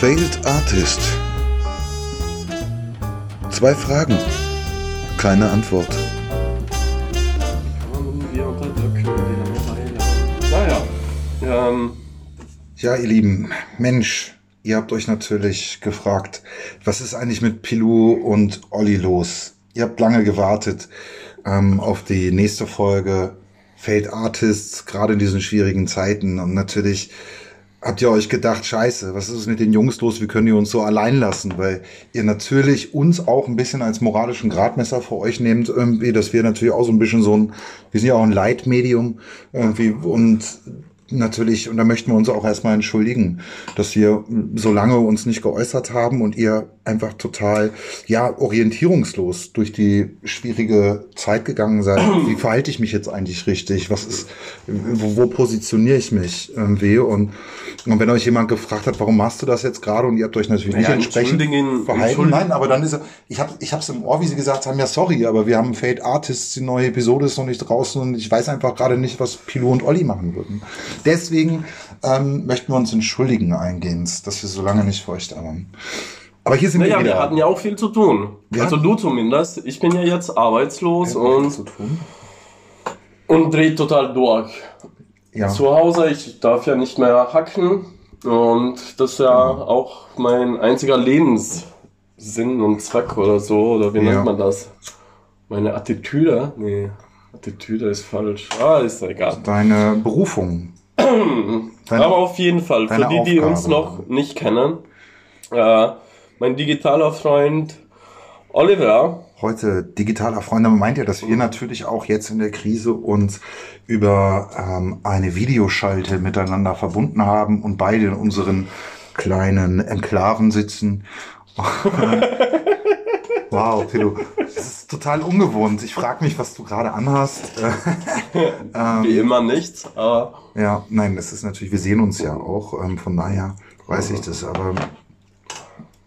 Failed Artist. Zwei Fragen, keine Antwort. Naja. Ähm, Ja, ihr Lieben, Mensch, ihr habt euch natürlich gefragt, was ist eigentlich mit Pilou und Olli los? Ihr habt lange gewartet ähm, auf die nächste Folge Failed Artists, gerade in diesen schwierigen Zeiten. Und natürlich habt ihr euch gedacht, scheiße, was ist mit den Jungs los? Wie können die uns so allein lassen? Weil ihr natürlich uns auch ein bisschen als moralischen Gradmesser für euch nehmt, irgendwie, dass wir natürlich auch so ein bisschen so ein, wir sind ja auch ein Leitmedium irgendwie und natürlich, und da möchten wir uns auch erstmal entschuldigen, dass wir so lange uns nicht geäußert haben und ihr einfach total, ja, orientierungslos durch die schwierige Zeit gegangen seid. Wie verhalte ich mich jetzt eigentlich richtig? Was ist, wo, wo positioniere ich mich irgendwie? Und, und wenn euch jemand gefragt hat, warum machst du das jetzt gerade und ihr habt euch natürlich nicht entsprechend verhalten. Nein, aber dann ist er, ich habe ich hab's im Ohr, wie sie gesagt haben, ja sorry, aber wir haben Fate Artists, die neue Episode ist noch nicht draußen und ich weiß einfach gerade nicht, was Pilo und Olli machen würden. Deswegen ähm, möchten wir uns entschuldigen eingehend, dass wir so lange nicht für euch da waren. Aber hier sind naja, wir wieder. wir hatten ja auch viel zu tun. Wir also du zumindest. Ich bin ja jetzt arbeitslos Wir und, zu tun. und dreh total durch. Ja. Zu Hause, ich darf ja nicht mehr hacken. Und das ist ja auch mein einziger Lebenssinn und Zweck oder so. Oder wie Ja. nennt man das? Meine Attitüde? Nee, Attitüde ist falsch. Ah, ist ja egal. Deine Berufung. Deine, Aber auf jeden Fall, für die, die uns noch nicht kennen, äh, mein digitaler Freund Oliver, heute digitaler Freunde meint ja, dass wir natürlich auch jetzt in der Krise uns über ähm, eine Videoschalte miteinander verbunden haben und beide in unseren kleinen Enklaven sitzen. wow, Pedro, das ist total ungewohnt. Ich frage mich, was du gerade anhast. Ähm, wie immer nichts, aber ja, nein, das ist natürlich, wir sehen uns ja auch, ähm, von daher weiß ich das, aber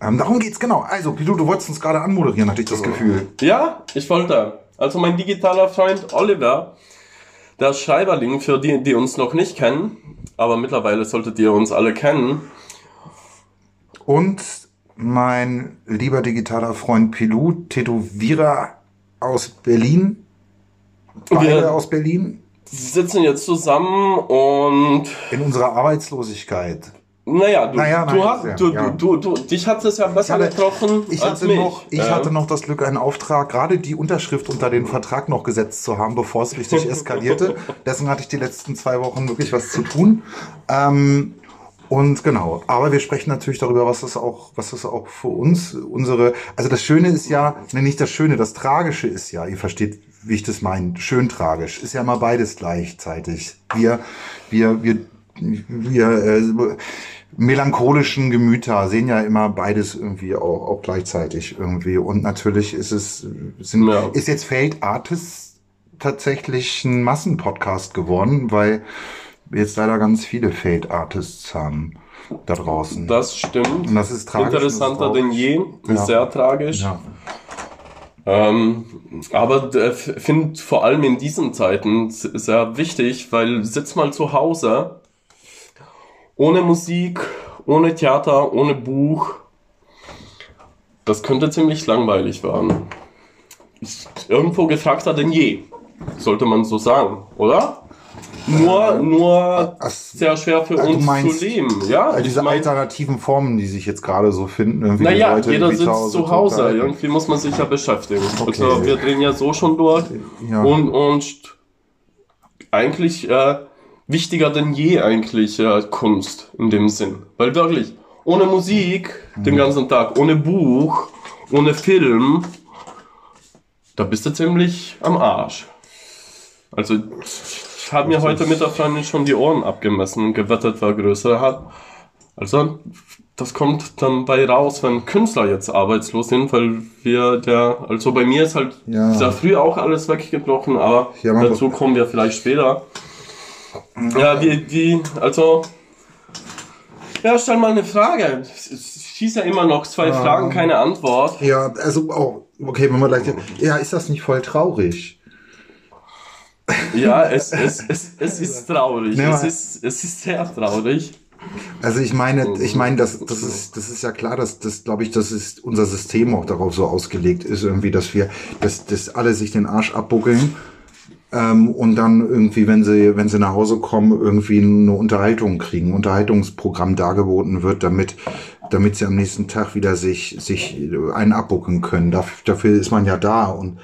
ähm, darum geht's genau. Also, Pedro, du wolltest uns gerade anmoderieren, hatte ich das Gefühl. ja, ich wollte. Also mein digitaler Freund Oliver, der Schreiberling, für die, die uns noch nicht kennen, aber mittlerweile solltet ihr uns alle kennen. Und mein lieber digitaler Freund Pilou, Tätowierer aus Berlin. Beide Wir- aus Berlin. sitzen jetzt zusammen und In unserer Arbeitslosigkeit. Naja, du, Naja, du, nein, hast, ja, du, ja. du, du, dich hat es ja besser hatte- getroffen Ich als hatte, mich. noch, ich Ja. hatte noch das Glück, einen Auftrag, gerade die Unterschrift unter den Vertrag noch gesetzt zu haben, bevor es richtig eskalierte. Deswegen hatte ich die letzten zwei Wochen wirklich was zu tun. Ähm, und genau, aber wir sprechen natürlich darüber, was das auch, was das auch für uns, unsere, also das Schöne ist ja, ne, nicht das Schöne, das Tragische ist ja, ihr versteht, wie ich das meine, schön tragisch, ist ja mal beides gleichzeitig. Wir, wir, wir, wir, äh, melancholischen Gemüter sehen ja immer beides irgendwie auch, auch gleichzeitig irgendwie. Und natürlich ist es, sind, Ja. ist jetzt Failed Artists tatsächlich ein Massenpodcast geworden, weil wir jetzt leider ganz viele Failed Artists haben da draußen. Das stimmt. Und das ist tragisch. Interessanter denn je. Ja. Sehr tragisch. Ja. Ähm, aber äh, finde vor allem in diesen Zeiten sehr wichtig, weil sitz mal zu Hause, ohne Musik, ohne Theater, ohne Buch. Das könnte ziemlich langweilig werden. Ist irgendwo gefragter denn je, sollte man so sagen, oder? Nur, nur Ach, sehr schwer für uns meinst, zu leben, ja? Diese Ich mein- alternativen Formen, die sich jetzt gerade so finden. irgendwie naja, Leute jeder sitzt zu Hause. Irgendwie muss man sich ja beschäftigen. Okay. Also wir drehen ja so schon durch. Ja. Und, und eigentlich äh, wichtiger denn je eigentlich äh, Kunst in dem Sinn. Weil wirklich, ohne Musik Mhm. den ganzen Tag, ohne Buch, ohne Film, da bist du ziemlich am Arsch. Also ich habe mir heute mit der Freundin schon die Ohren abgemessen und gewettet, wer größer hat. Also das kommt dann bei raus, wenn Künstler jetzt arbeitslos sind, weil wir der, also bei mir ist halt Ja. sehr früh auch alles weggebrochen, aber Ja, dazu kommen wir vielleicht später. Ja, wie, wie, also, ja, stell mal eine Frage. Es es schießt ja immer noch zwei Fragen, keine Antwort. Ja, also auch, okay, wenn wir gleich. Ja, ist das nicht voll traurig? Ja, es, es, es, es ist traurig. Ja, Es aber- ist, es ist sehr traurig. Also ich meine, ich meine, das, das ist, das ist ja klar, dass das, glaube ich, das ist unser System auch darauf so ausgelegt ist, irgendwie, dass wir, dass, dass alle sich den Arsch abbuckeln ähm, und dann irgendwie, wenn sie, wenn sie nach Hause kommen, irgendwie eine Unterhaltung kriegen, Unterhaltungsprogramm dargeboten wird, damit, damit sie am nächsten Tag wieder sich, sich einen abbucken können. Dafür, dafür ist man ja da und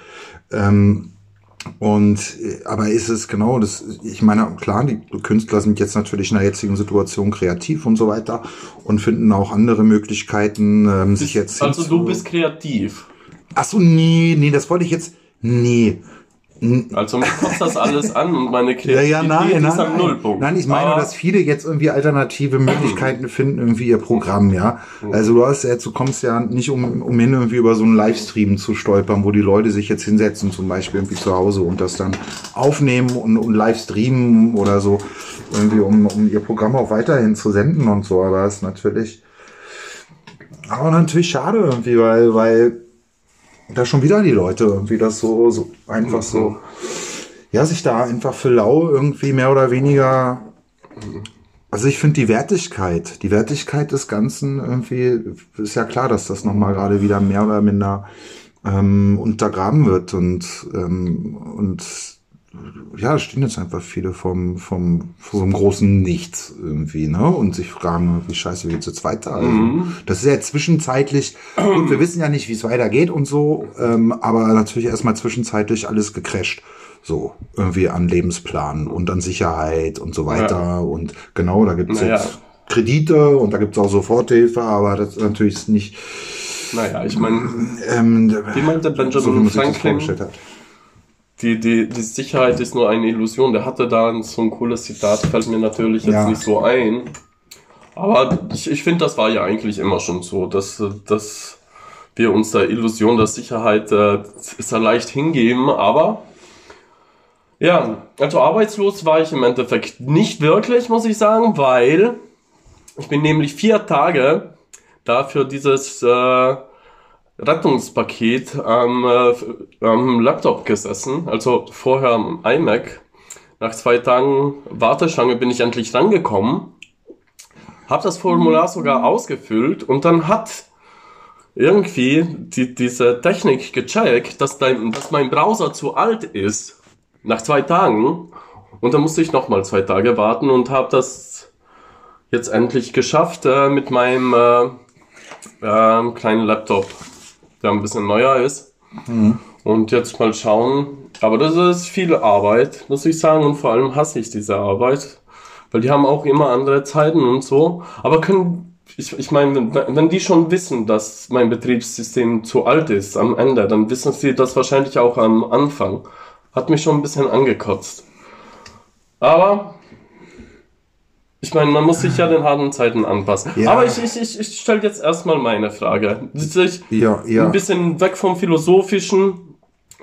ähm, und aber ist es genau das? Ich meine, klar, die Künstler sind jetzt natürlich in der jetzigen Situation kreativ und so weiter und finden auch andere Möglichkeiten, ähm, sich jetzt. Also du bist kreativ. Ach so, nee, nee, das wollte ich jetzt. Nee, also mir kommt das alles an und meine Kreativität ja, ja, nein, ist nein, am Nullpunkt. Nein, ich meine, Aber dass viele jetzt irgendwie alternative Möglichkeiten finden, irgendwie ihr Programm, ja. Also du hast jetzt, du kommst ja nicht um, umhin, irgendwie über so einen Livestream zu stolpern, wo die Leute sich jetzt hinsetzen, zum Beispiel irgendwie zu Hause und das dann aufnehmen und, und live streamen oder so, irgendwie, um, um ihr Programm auch weiterhin zu senden und so. Aber das ist natürlich, aber natürlich schade irgendwie, weil, weil da schon wieder die Leute irgendwie das so, so einfach so, ja, sich da einfach für lau irgendwie mehr oder weniger. Also ich finde die Wertigkeit, die Wertigkeit des Ganzen irgendwie, ist ja klar, dass das nochmal gerade wieder mehr oder minder ähm, untergraben wird und, ähm, und ja, stehen jetzt einfach viele vom, vom, so einem großen Nichts irgendwie, ne? Und sich fragen, wie scheiße, wie geht's jetzt weiter? Also, Mhm. Das ist ja zwischenzeitlich, gut, wir wissen ja nicht, wie es weitergeht und so, ähm, aber natürlich erstmal zwischenzeitlich alles gecrasht. So, irgendwie an Lebensplan und an Sicherheit und so weiter. Ja. Und genau, da gibt's Naja. jetzt Kredite und da gibt's auch Soforthilfe, aber das ist natürlich nicht, naja, ich meine, ähm, wie meinte so, Benjamin das Franklin, vorgestellt hat. Die, die, die Sicherheit ist nur eine Illusion. Der hatte da so ein cooles Zitat, fällt mir natürlich jetzt Ja. nicht so ein. Aber ich, ich finde, das war ja eigentlich immer schon so, dass, dass wir uns der Illusion der Sicherheit äh, sehr leicht hingeben. Aber ja, also arbeitslos war ich im Endeffekt nicht wirklich, muss ich sagen, weil ich bin nämlich vier Tage dafür dieses äh, Rettungspaket am, äh, am Laptop gesessen, also vorher am iMac. Nach zwei Tagen Warteschlange bin ich endlich rangekommen, habe das Formular sogar ausgefüllt und dann hat irgendwie die, diese Technik gecheckt, dass, dein, dass mein Browser zu alt ist. Nach zwei Tagen. Und dann musste ich nochmal zwei Tage warten und habe das jetzt endlich geschafft äh, mit meinem äh, ähm, kleinen Laptop, der ein bisschen neuer ist. Und jetzt mal schauen. Aber das ist viel Arbeit, muss ich sagen. Und vor allem hasse ich diese Arbeit. Weil die haben auch immer andere Zeiten und so. Aber können, ich, ich meine, wenn, wenn die schon wissen, dass mein Betriebssystem zu alt ist am Ende, dann wissen sie das wahrscheinlich auch am Anfang. Hat mich schon ein bisschen angekotzt. Aber ich meine, man muss sich ja den harten Zeiten anpassen. Ja. Aber ich, ich, ich, ich stelle jetzt erstmal meine Frage. Ich, Ja, ja. Ein bisschen weg vom Philosophischen,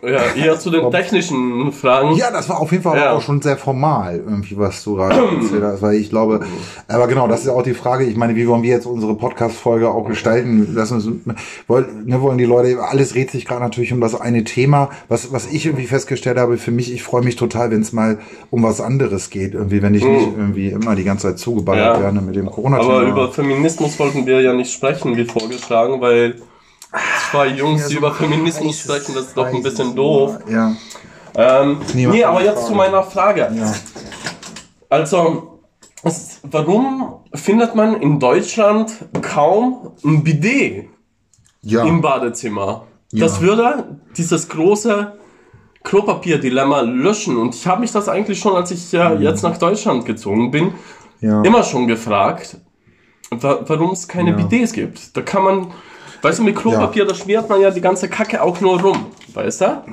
ja, eher zu den technischen Fragen. Ja, das war auf jeden Fall Ja. auch schon sehr formal, irgendwie, was du gerade erzählt hast, weil ich glaube, aber genau, das ist auch die Frage, ich meine, wie wollen wir jetzt unsere Podcast-Folge auch gestalten? Lass uns, wollen, ne, wollen die Leute, alles dreht sich gerade natürlich um das eine Thema, was, was ich irgendwie festgestellt habe, für mich, ich freue mich total, wenn es mal um was anderes geht, irgendwie, wenn ich nicht irgendwie immer die ganze Zeit zugeballert Ja. werde mit dem Corona-Thema. Aber über Feminismus wollten wir ja nicht sprechen, wie vorgeschlagen, weil zwei Jungs, die über Feminismus sprechen, das ist doch ein bisschen doof. Ja. Ähm, nee, aber jetzt Frage. zu meiner Frage. Ja. Also, es, warum findet man in Deutschland kaum ein Bidet Ja. im Badezimmer? Das Ja. würde dieses große Klopapier-Dilemma löschen. Und ich habe mich das eigentlich schon, als ich ja jetzt nach Deutschland gezogen bin, Mhm. immer schon gefragt, wa warum es keine. Bidets gibt. Da kann man, weißt du, mit Klopapier, da schmiert man ja die ganze Kacke auch nur rum, weißt du?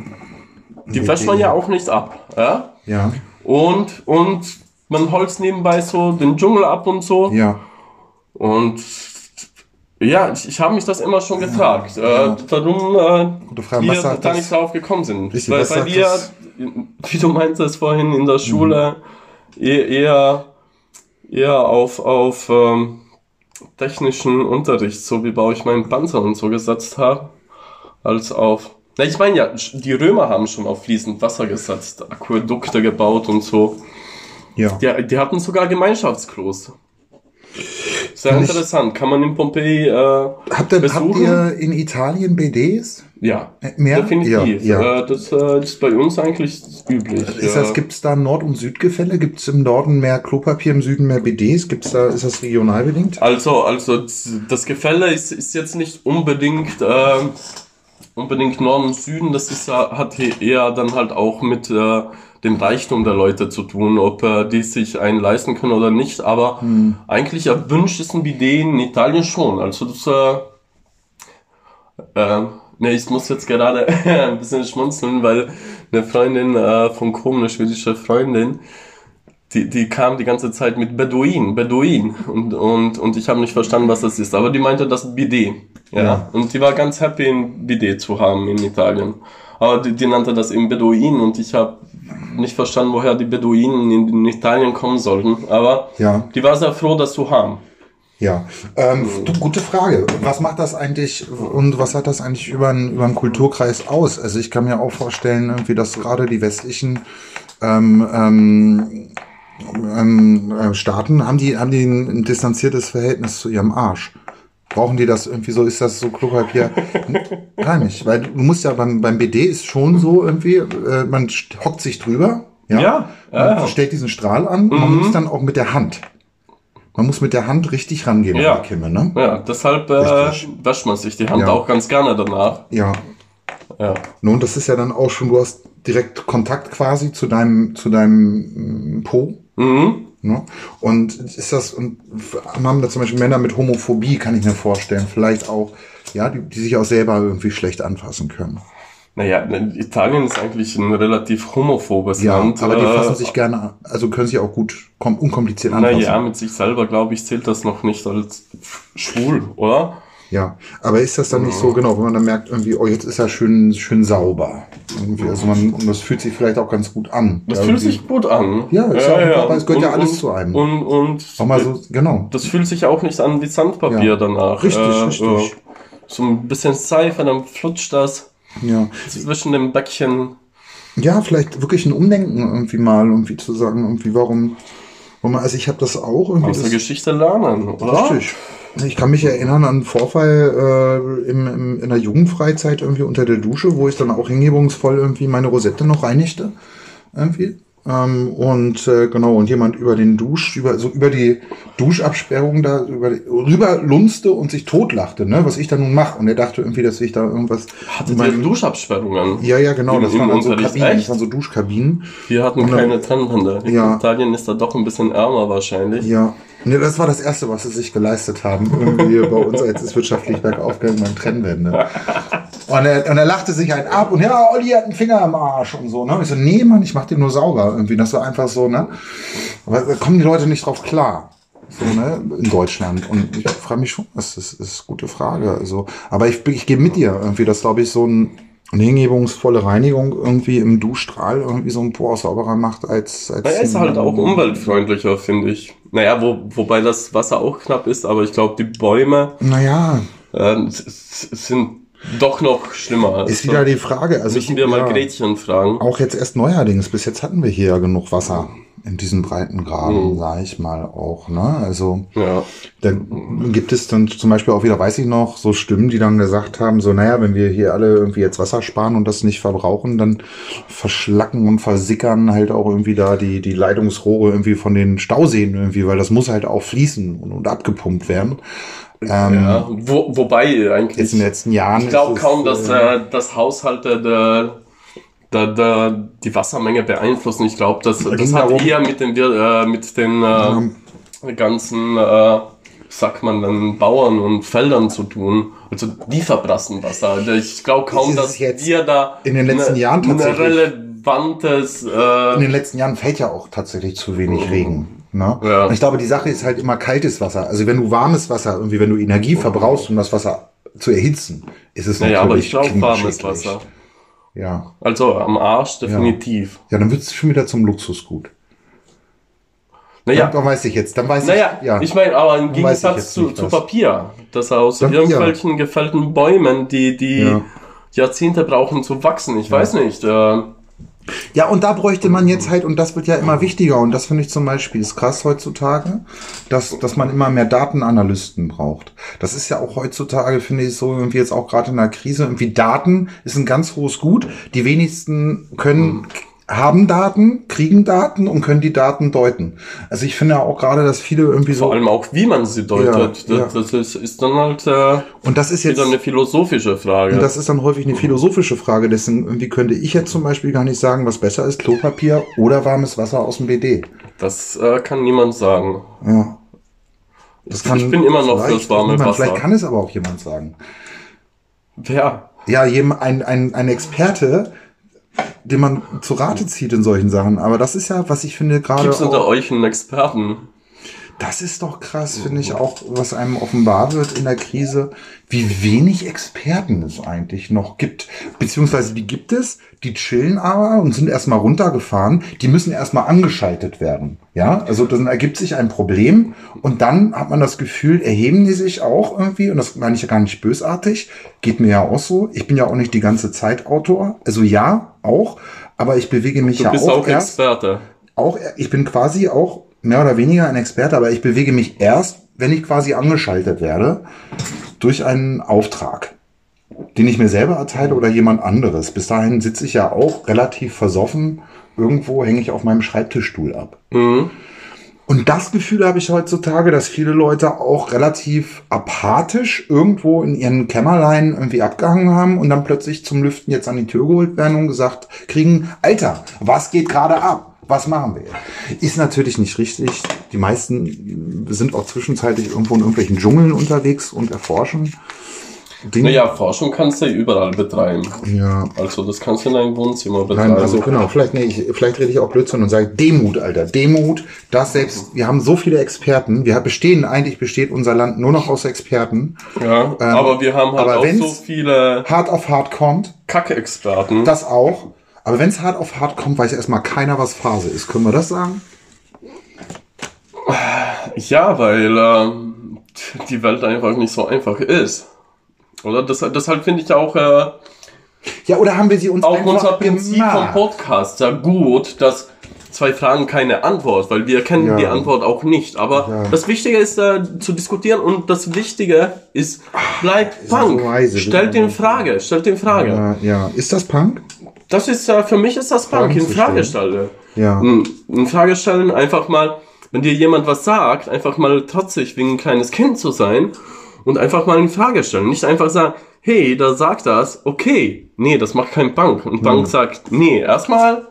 Die wäscht man ja auch nicht ab, ja? Ja. Und, und man holzt nebenbei so den Dschungel ab und so. Ja. Und ja, ich, ich habe mich das immer schon gefragt, äh, warum äh, Gute Frage. wir da das? nicht drauf gekommen sind. Richtig, weil wir, das? wie du meintest vorhin in der Schule, eh- eher, eher auf, auf ähm, technischen Unterricht, so wie baue ich meinen Panzer und so gesetzt habe, als auf... Na, ich meine ja, die Römer haben schon auf fließend Wasser gesetzt, Aquädukte gebaut und so. Ja. Die, die hatten sogar Gemeinschaftsklos. Sehr ich- interessant. Kann man in Pompeji äh, Habt ihr, habt besuchen? ihr in Italien BDs? Ja, Äh, Mehr? definitiv. Ja, ja. Äh, das äh, ist bei uns eigentlich üblich. Ist ja. das, gibt es da Nord- und Südgefälle? Gibt es im Norden mehr Klopapier, im Süden mehr BDs? Gibt's da, ist das regional bedingt? Also, also das Gefälle ist, ist jetzt nicht unbedingt, äh, unbedingt Norden und Süden, das ist, ja- hat hier eher dann halt auch mit äh, dem Reichtum der Leute zu tun, ob äh, die sich einen leisten können oder nicht. Aber eigentlich erwünscht ist ein Bidet in Italien schon. Also das, äh, äh, ne, ich muss jetzt gerade ein bisschen schmunzeln, weil eine Freundin äh, von Chrom, eine schwedische Freundin, die, die kam die ganze Zeit mit Beduin, Beduin. Und, und, und ich habe nicht verstanden, was das ist. Aber die meinte das Bidet. Ja. Ja. Und die war ganz happy, ein Bidet zu haben in Italien. Aber die, die nannte das eben Beduin und ich habe nicht verstanden, woher die Beduinen in, in Italien kommen sollten. Aber Ja. die war sehr froh, das zu haben. Ja, ähm, gute Frage. Was macht das eigentlich und was hat das eigentlich über einen, über einen Kulturkreis aus? Also ich kann mir auch vorstellen, irgendwie, dass gerade die westlichen ähm, ähm, ähm, äh, Staaten haben die haben die ein distanziertes Verhältnis zu ihrem Arsch. Brauchen die das irgendwie so? Ist das so Klopapier? Gar nicht, weil du musst ja beim, beim BD ist schon so irgendwie, äh, man hockt sich drüber, ja, Ja, man ja. Mhm. stellt diesen Strahl an und man muss dann auch mit der Hand. Man muss mit der Hand richtig rangehen Ja. an die Kimme, ne? Ja, deshalb äh, wäscht man sich die Hand Ja. auch ganz gerne danach. Ja. Ja. Nun, das ist ja dann auch schon, du hast direkt Kontakt quasi zu deinem, zu deinem mm, Po. Mhm. Ne? Und ist das, und haben da zum Beispiel Männer mit Homophobie, kann ich mir vorstellen, vielleicht auch, ja, die, die sich auch selber irgendwie schlecht anfassen können. Naja, Italien ist eigentlich ein relativ homophobes Ja, Land. aber die äh, fassen sich gerne, an- also können sich auch gut kom unkompliziert anfassen. Naja, mit sich selber, glaube ich, zählt das noch nicht als schwul, oder? Ja, aber ist das dann nicht so, genau, wenn man dann merkt, irgendwie, oh, jetzt ist er schön, schön sauber. Irgendwie, also man, und das fühlt sich vielleicht auch ganz gut an. Das ja, fühlt sich gut an. Ja, ja auch- aber es gehört ja alles zu einem. Und, und Auch mal so, genau. das fühlt sich auch nicht an wie Sandpapier Ja. danach. Richtig, Äh, richtig. So ein bisschen Seife, dann flutscht das Ja. zwischen dem Bäckchen. ja, vielleicht wirklich ein Umdenken irgendwie mal, irgendwie zu sagen, irgendwie warum, warum also ich habe das auch irgendwie. Aus der Geschichte lernen, oder? richtig. Ich kann mich erinnern an einen Vorfall äh, im, im, in der Jugendfreizeit irgendwie unter der Dusche, wo ich dann auch hingebungsvoll irgendwie meine Rosette noch reinigte. Irgendwie. Ähm, und äh, genau, und jemand über den Dusch, über, so über die Duschabsperrung da über, rüber lunzte und sich totlachte, ne, was ich da nun mache. Und er dachte irgendwie, dass ich da irgendwas. Hattet mit ihr meinem- Duschabsperrungen? ja, ja, genau, das waren so Unterricht, Kabinen, das waren so Duschkabinen. Wir hatten Und keine Trennwände. In Ja. Italien ist da doch ein bisschen ärmer wahrscheinlich. Ja, ne, das war das Erste, was sie sich geleistet haben. Irgendwie bei uns, als es wirtschaftlich bergauf ging beim Trennwände. Und er, und er lachte sich einen ab und ja, Olli hat einen Finger am Arsch und so. Ne? Und ich so, nee, Mann, ich mach den nur sauber. Irgendwie, das war einfach so, ne? Aber da kommen die Leute nicht drauf klar. So, ne, in Deutschland. Und ich frage mich schon, das ist, das ist eine gute Frage. Also, aber ich, ich gehe mit dir irgendwie, dass, glaube ich, so ein, eine hingebungsvolle Reinigung irgendwie im Duschstrahl irgendwie so ein Po sauberer macht als, als Naja, ist halt auch umweltfreundlicher, finde ich. Naja, wo, wobei das Wasser auch knapp ist, aber ich glaube, die Bäume Naja, äh, sind doch noch schlimmer. Ist wieder die Frage. Also Müssen wir mal ja, Gretchen fragen. Auch jetzt erst neuerdings. Bis jetzt hatten wir hier ja genug Wasser in diesen breiten Graben, Mhm. sag ich mal auch. Ne? Also Ja. da gibt es dann zum Beispiel auch wieder, weiß ich noch, so Stimmen, die dann gesagt haben, so naja, wenn wir hier alle irgendwie jetzt Wasser sparen und das nicht verbrauchen, dann verschlacken und versickern halt auch irgendwie da die, die Leitungsrohre irgendwie von den Stauseen irgendwie, weil das muss halt auch fließen und, und abgepumpt werden. Ähm, ja. Wo, wobei eigentlich. Jetzt in den letzten Jahren. Ich glaube kaum, dass äh, das Haushalte der, der, der, die Wassermenge beeinflussen. Ich glaube, das, das hat darum- eher mit den, äh, mit den äh, ganzen, äh, sagt man dann, Bauern und Feldern zu tun. Also die verbrassen Wasser. Also Ich glaube kaum, dass jetzt wir da in den letzten eine, Jahren tatsächlich- relevantes äh, in den letzten Jahren fällt ja auch tatsächlich zu wenig Regen. Ne? Ja. Und ich glaube, die Sache ist halt immer kaltes Wasser. Also wenn du warmes Wasser, irgendwie, wenn du Energie verbrauchst, um das Wasser zu erhitzen, ist es Naja, aber natürlich ich glaube warmes. Wasser. Ja. Also am Arsch definitiv. Ja, dann wird es schon wieder zum Luxusgut. Naja, Dann weiß ich jetzt. Dann weiß Naja, ich. Ja. ich meine, aber im Gegensatz zu, zu. Papier, das aus Dann- irgendwelchen gefällten Bäumen, die, die Ja. Jahrzehnte brauchen zu wachsen. Ich weiß nicht. Äh, Ja, und da bräuchte man jetzt halt, und das wird ja immer wichtiger, und das finde ich zum Beispiel ist krass heutzutage, dass, dass man immer mehr Datenanalysten braucht. Das ist ja auch heutzutage, finde ich, so irgendwie jetzt auch gerade in der Krise, irgendwie Daten ist ein ganz hohes Gut. Die wenigsten können, haben Daten, kriegen Daten und können die Daten deuten. Also ich finde auch gerade, dass viele irgendwie so. Vor allem auch, wie man sie deutet. Ja, ja. das, das ist, ist dann halt äh, und das ist jetzt wieder eine philosophische Frage. Und das ist dann häufig eine philosophische Frage. Deswegen irgendwie könnte ich jetzt zum Beispiel gar nicht sagen, was besser ist, Klopapier oder warmes Wasser aus dem BD. Das äh, kann niemand sagen. Ja. Das kann ich bin immer noch fürs warme niemand, Wasser. Vielleicht kann es aber auch jemand sagen. Wer? Ja, jemand, ein, ein, ein Experte, den man zu Rate zieht in solchen Sachen. Aber das ist ja, was ich finde, gerade. Gibt's unter auch- euch einen Experten? Das ist doch krass, finde ich auch, was einem offenbar wird in der Krise, wie wenig Experten es eigentlich noch gibt. Beziehungsweise die gibt es, die chillen aber und sind erstmal runtergefahren, die müssen erstmal angeschaltet werden. Ja, also dann ergibt sich ein Problem und dann hat man das Gefühl, erheben die sich auch irgendwie, und das meine ich ja gar nicht bösartig, geht mir ja auch so. Ich bin ja auch nicht die ganze Zeit Autor, also ja, auch, aber ich bewege mich Du ja bist auch, auch erst Experte. auch, ich bin quasi auch mehr oder weniger ein Experte, aber ich bewege mich erst, wenn ich quasi angeschaltet werde, durch einen Auftrag, den ich mir selber erteile oder jemand anderes. Bis dahin sitze ich ja auch relativ versoffen. Irgendwo hänge ich auf meinem Schreibtischstuhl ab. Mhm. Und das Gefühl habe ich heutzutage, dass viele Leute auch relativ apathisch irgendwo in ihren Kämmerlein irgendwie abgehangen haben und dann plötzlich zum Lüften jetzt an die Tür geholt werden und gesagt kriegen, Alter, was geht gerade ab? Was machen wir? Ist natürlich nicht richtig. Die meisten sind auch zwischenzeitlich irgendwo in irgendwelchen Dschungeln unterwegs und erforschen Dinge. Naja, Forschung kannst du ja überall betreiben. Ja. Also das kannst du in deinem Wohnzimmer betreiben. Nein, also genau, vielleicht, nee, ich, vielleicht rede ich auch Blödsinn und sage Demut, Alter. Demut, dass selbst, wir haben so viele Experten, wir bestehen, eigentlich besteht unser Land nur noch aus Experten. ja, aber wir haben halt ähm, auch so viele Hart auf hart kommt, Kacke-Experten. das auch. Aber wenn es hart auf hart kommt, weiß erstmal keiner, was Phase ist. Können wir das sagen? Ja, weil ähm, die Welt einfach nicht so einfach ist. Oder deshalb, deshalb finde ich auch, äh, Ja, oder haben wir sie uns auch unser Prinzip gemacht? vom Podcast ja gut, dass zwei Fragen keine Antwort, weil wir kennen Ja. die Antwort auch nicht. Aber Ja. das Wichtige ist äh, zu diskutieren und das Wichtige ist, bleib ja Punk. so weise, stellt in Frage, stellt in Frage. Ja, ja. Ist das Punk? Das ist, äh, für mich ist das Punk, in zu Frage stellen. stellen. Ja. In, in Frage stellen, einfach mal, wenn dir jemand was sagt, einfach mal trotzig wie ein kleines Kind zu sein und einfach mal in Frage stellen. Nicht einfach sagen, hey, da sagt das, okay, nee, das macht kein Bank. Und Bank sagt, nee, erstmal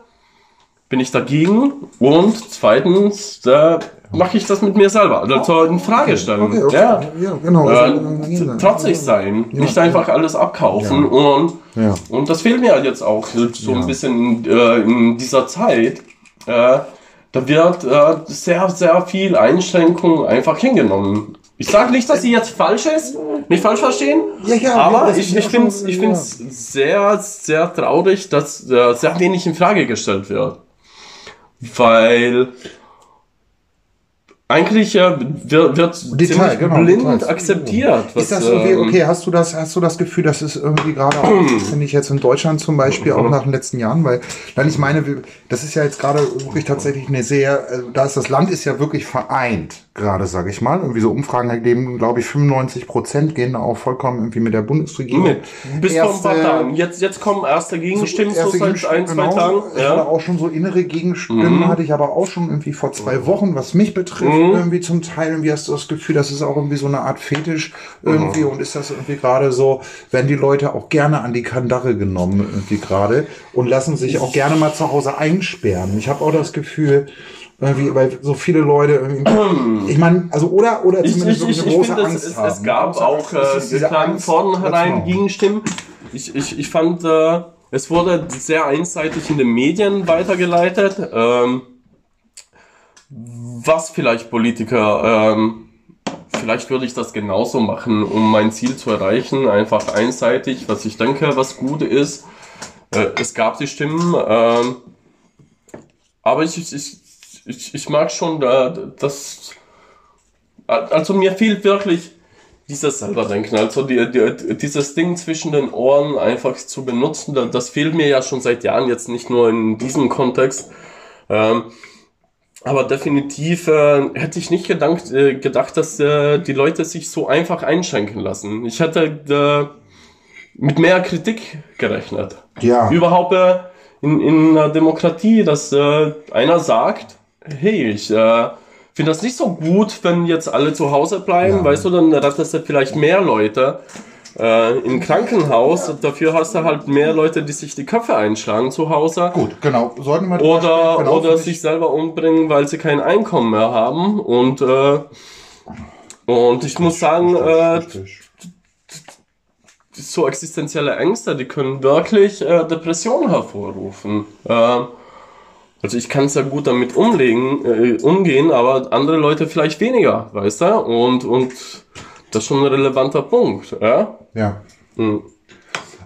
bin ich dagegen und zweitens, da mache ich das mit mir selber. Also in Frage stellen. Okay, okay. Ja. ja, genau. Äh, Also, trotzig sein, nicht einfach alles abkaufen und, Ja. und das fehlt mir jetzt auch so Ja. ein bisschen in, äh, in dieser Zeit. Äh, da wird äh, sehr, sehr viel Einschränkung einfach hingenommen. Ich sage nicht, dass sie jetzt falsch ist, nicht falsch verstehen, Ja, ja, aber ich, ja ich finde es ich ja. find's sehr, sehr traurig, dass äh, sehr wenig in Frage gestellt wird. Weil eigentlich äh, wird, wird Detail, genau, blind Details. akzeptiert. Was, Ist das so wie, ähm, okay, hast du das, hast du das Gefühl, dass es irgendwie gerade auch, finde ich jetzt in Deutschland zum Beispiel, auch nach den letzten Jahren, weil, nein, ich meine, das ist ja jetzt gerade wirklich tatsächlich eine sehr, äh, da ist das Land ist ja wirklich vereint, gerade, sage ich mal. Irgendwie so Umfragen ergeben, glaube ich, 95 Prozent gehen da auch vollkommen irgendwie mit der Bundesregierung. Mit. Bis vor ein paar Tagen. Jetzt, jetzt kommen erste Gegenstimmen, so erste seit Gegenstimmen, ein, zwei genau. Tagen. Ich hatte Ja. auch schon so innere Gegenstimmen, hatte ich aber auch schon irgendwie vor zwei Wochen, was mich betrifft, Mhm. irgendwie zum Teil. Irgendwie hast du das Gefühl, das ist auch irgendwie so eine Art Fetisch irgendwie Mhm. und ist das irgendwie gerade so, werden die Leute auch gerne an die Kandare genommen irgendwie gerade und lassen sich auch gerne mal zu Hause einsperren. Ich habe auch das Gefühl, irgendwie, weil so viele Leute ich meine, also oder oder Ich, zumindest ich, so ich, eine ich große finde, Angst es, haben. es gab auch äh, vornherein. Gegenstimmen. Ich, ich, ich fand, äh, es wurde sehr einseitig in den Medien weitergeleitet, ähm, was vielleicht Politiker, ähm, vielleicht würde ich das genauso machen, um mein Ziel zu erreichen, einfach einseitig, was ich denke, was gut ist. Äh, es gab die Stimmen, ähm, aber ich, ich, ich, ich, mag schon, äh, dass also mir fehlt wirklich dieses selber denken. Also die, die, dieses Ding zwischen den Ohren einfach zu benutzen, das fehlt mir ja schon seit Jahren, jetzt nicht nur in diesem Kontext. Ähm, aber definitiv äh, hätte ich nicht gedacht, äh, gedacht dass äh, die Leute sich so einfach einschränken lassen. Ich hätte äh, mit mehr Kritik gerechnet. Ja. Überhaupt äh, in, in einer Demokratie, dass äh, einer sagt, hey, ich äh, finde das nicht so gut, wenn jetzt alle zu Hause bleiben, Ja. weißt du, dann rettest du vielleicht mehr Leute äh, im Krankenhaus. Dafür hast du halt mehr Leute, die sich die Köpfe einschlagen zu Hause. Gut, genau. Sollten wir Oder, genau, oder sich selber umbringen, weil sie kein Einkommen mehr haben. Und, äh, und ich muss sagen, äh, so existenzielle Ängste, die können wirklich äh, Depressionen hervorrufen. Ähm, also ich kann sehr gut damit umlegen, äh, umgehen, aber andere Leute vielleicht weniger, weißt du? Und, und das ist schon ein relevanter Punkt. Ja? Ja. Hm.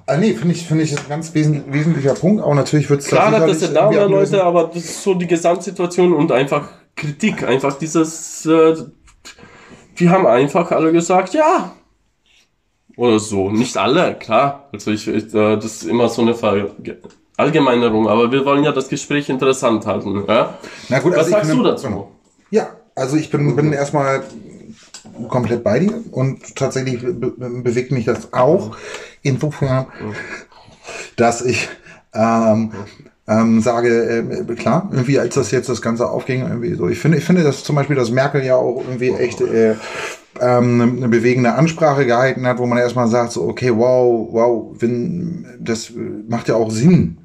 Ah, nee, finde ich, finde ich ist ein ganz wesen, wesentlicher Punkt. Auch natürlich wird es Klar, das sind da mehr. Leute, aber das ist so die Gesamtsituation und einfach Kritik, einfach dieses, äh, die haben einfach alle gesagt, ja. Oder so. Nicht alle, klar. Also ich, ich äh, das ist immer so eine Allgemeinerung, aber wir wollen ja das Gespräch interessant halten. Ja? Na gut, Was also sagst bin- du dazu? genau. Ja, also ich bin, bin erstmal komplett bei dir und tatsächlich be be- bewegt mich das auch insofern, dass ich ähm, ähm, sage, äh, klar, irgendwie als das jetzt das Ganze aufging, irgendwie so, ich finde, ich finde, dass zum Beispiel, dass Merkel ja auch irgendwie echt äh, ähm, eine, bewegende Ansprache gehalten hat, wo man erstmal sagt, so, okay, wow, wow, wenn, das macht ja auch Sinn,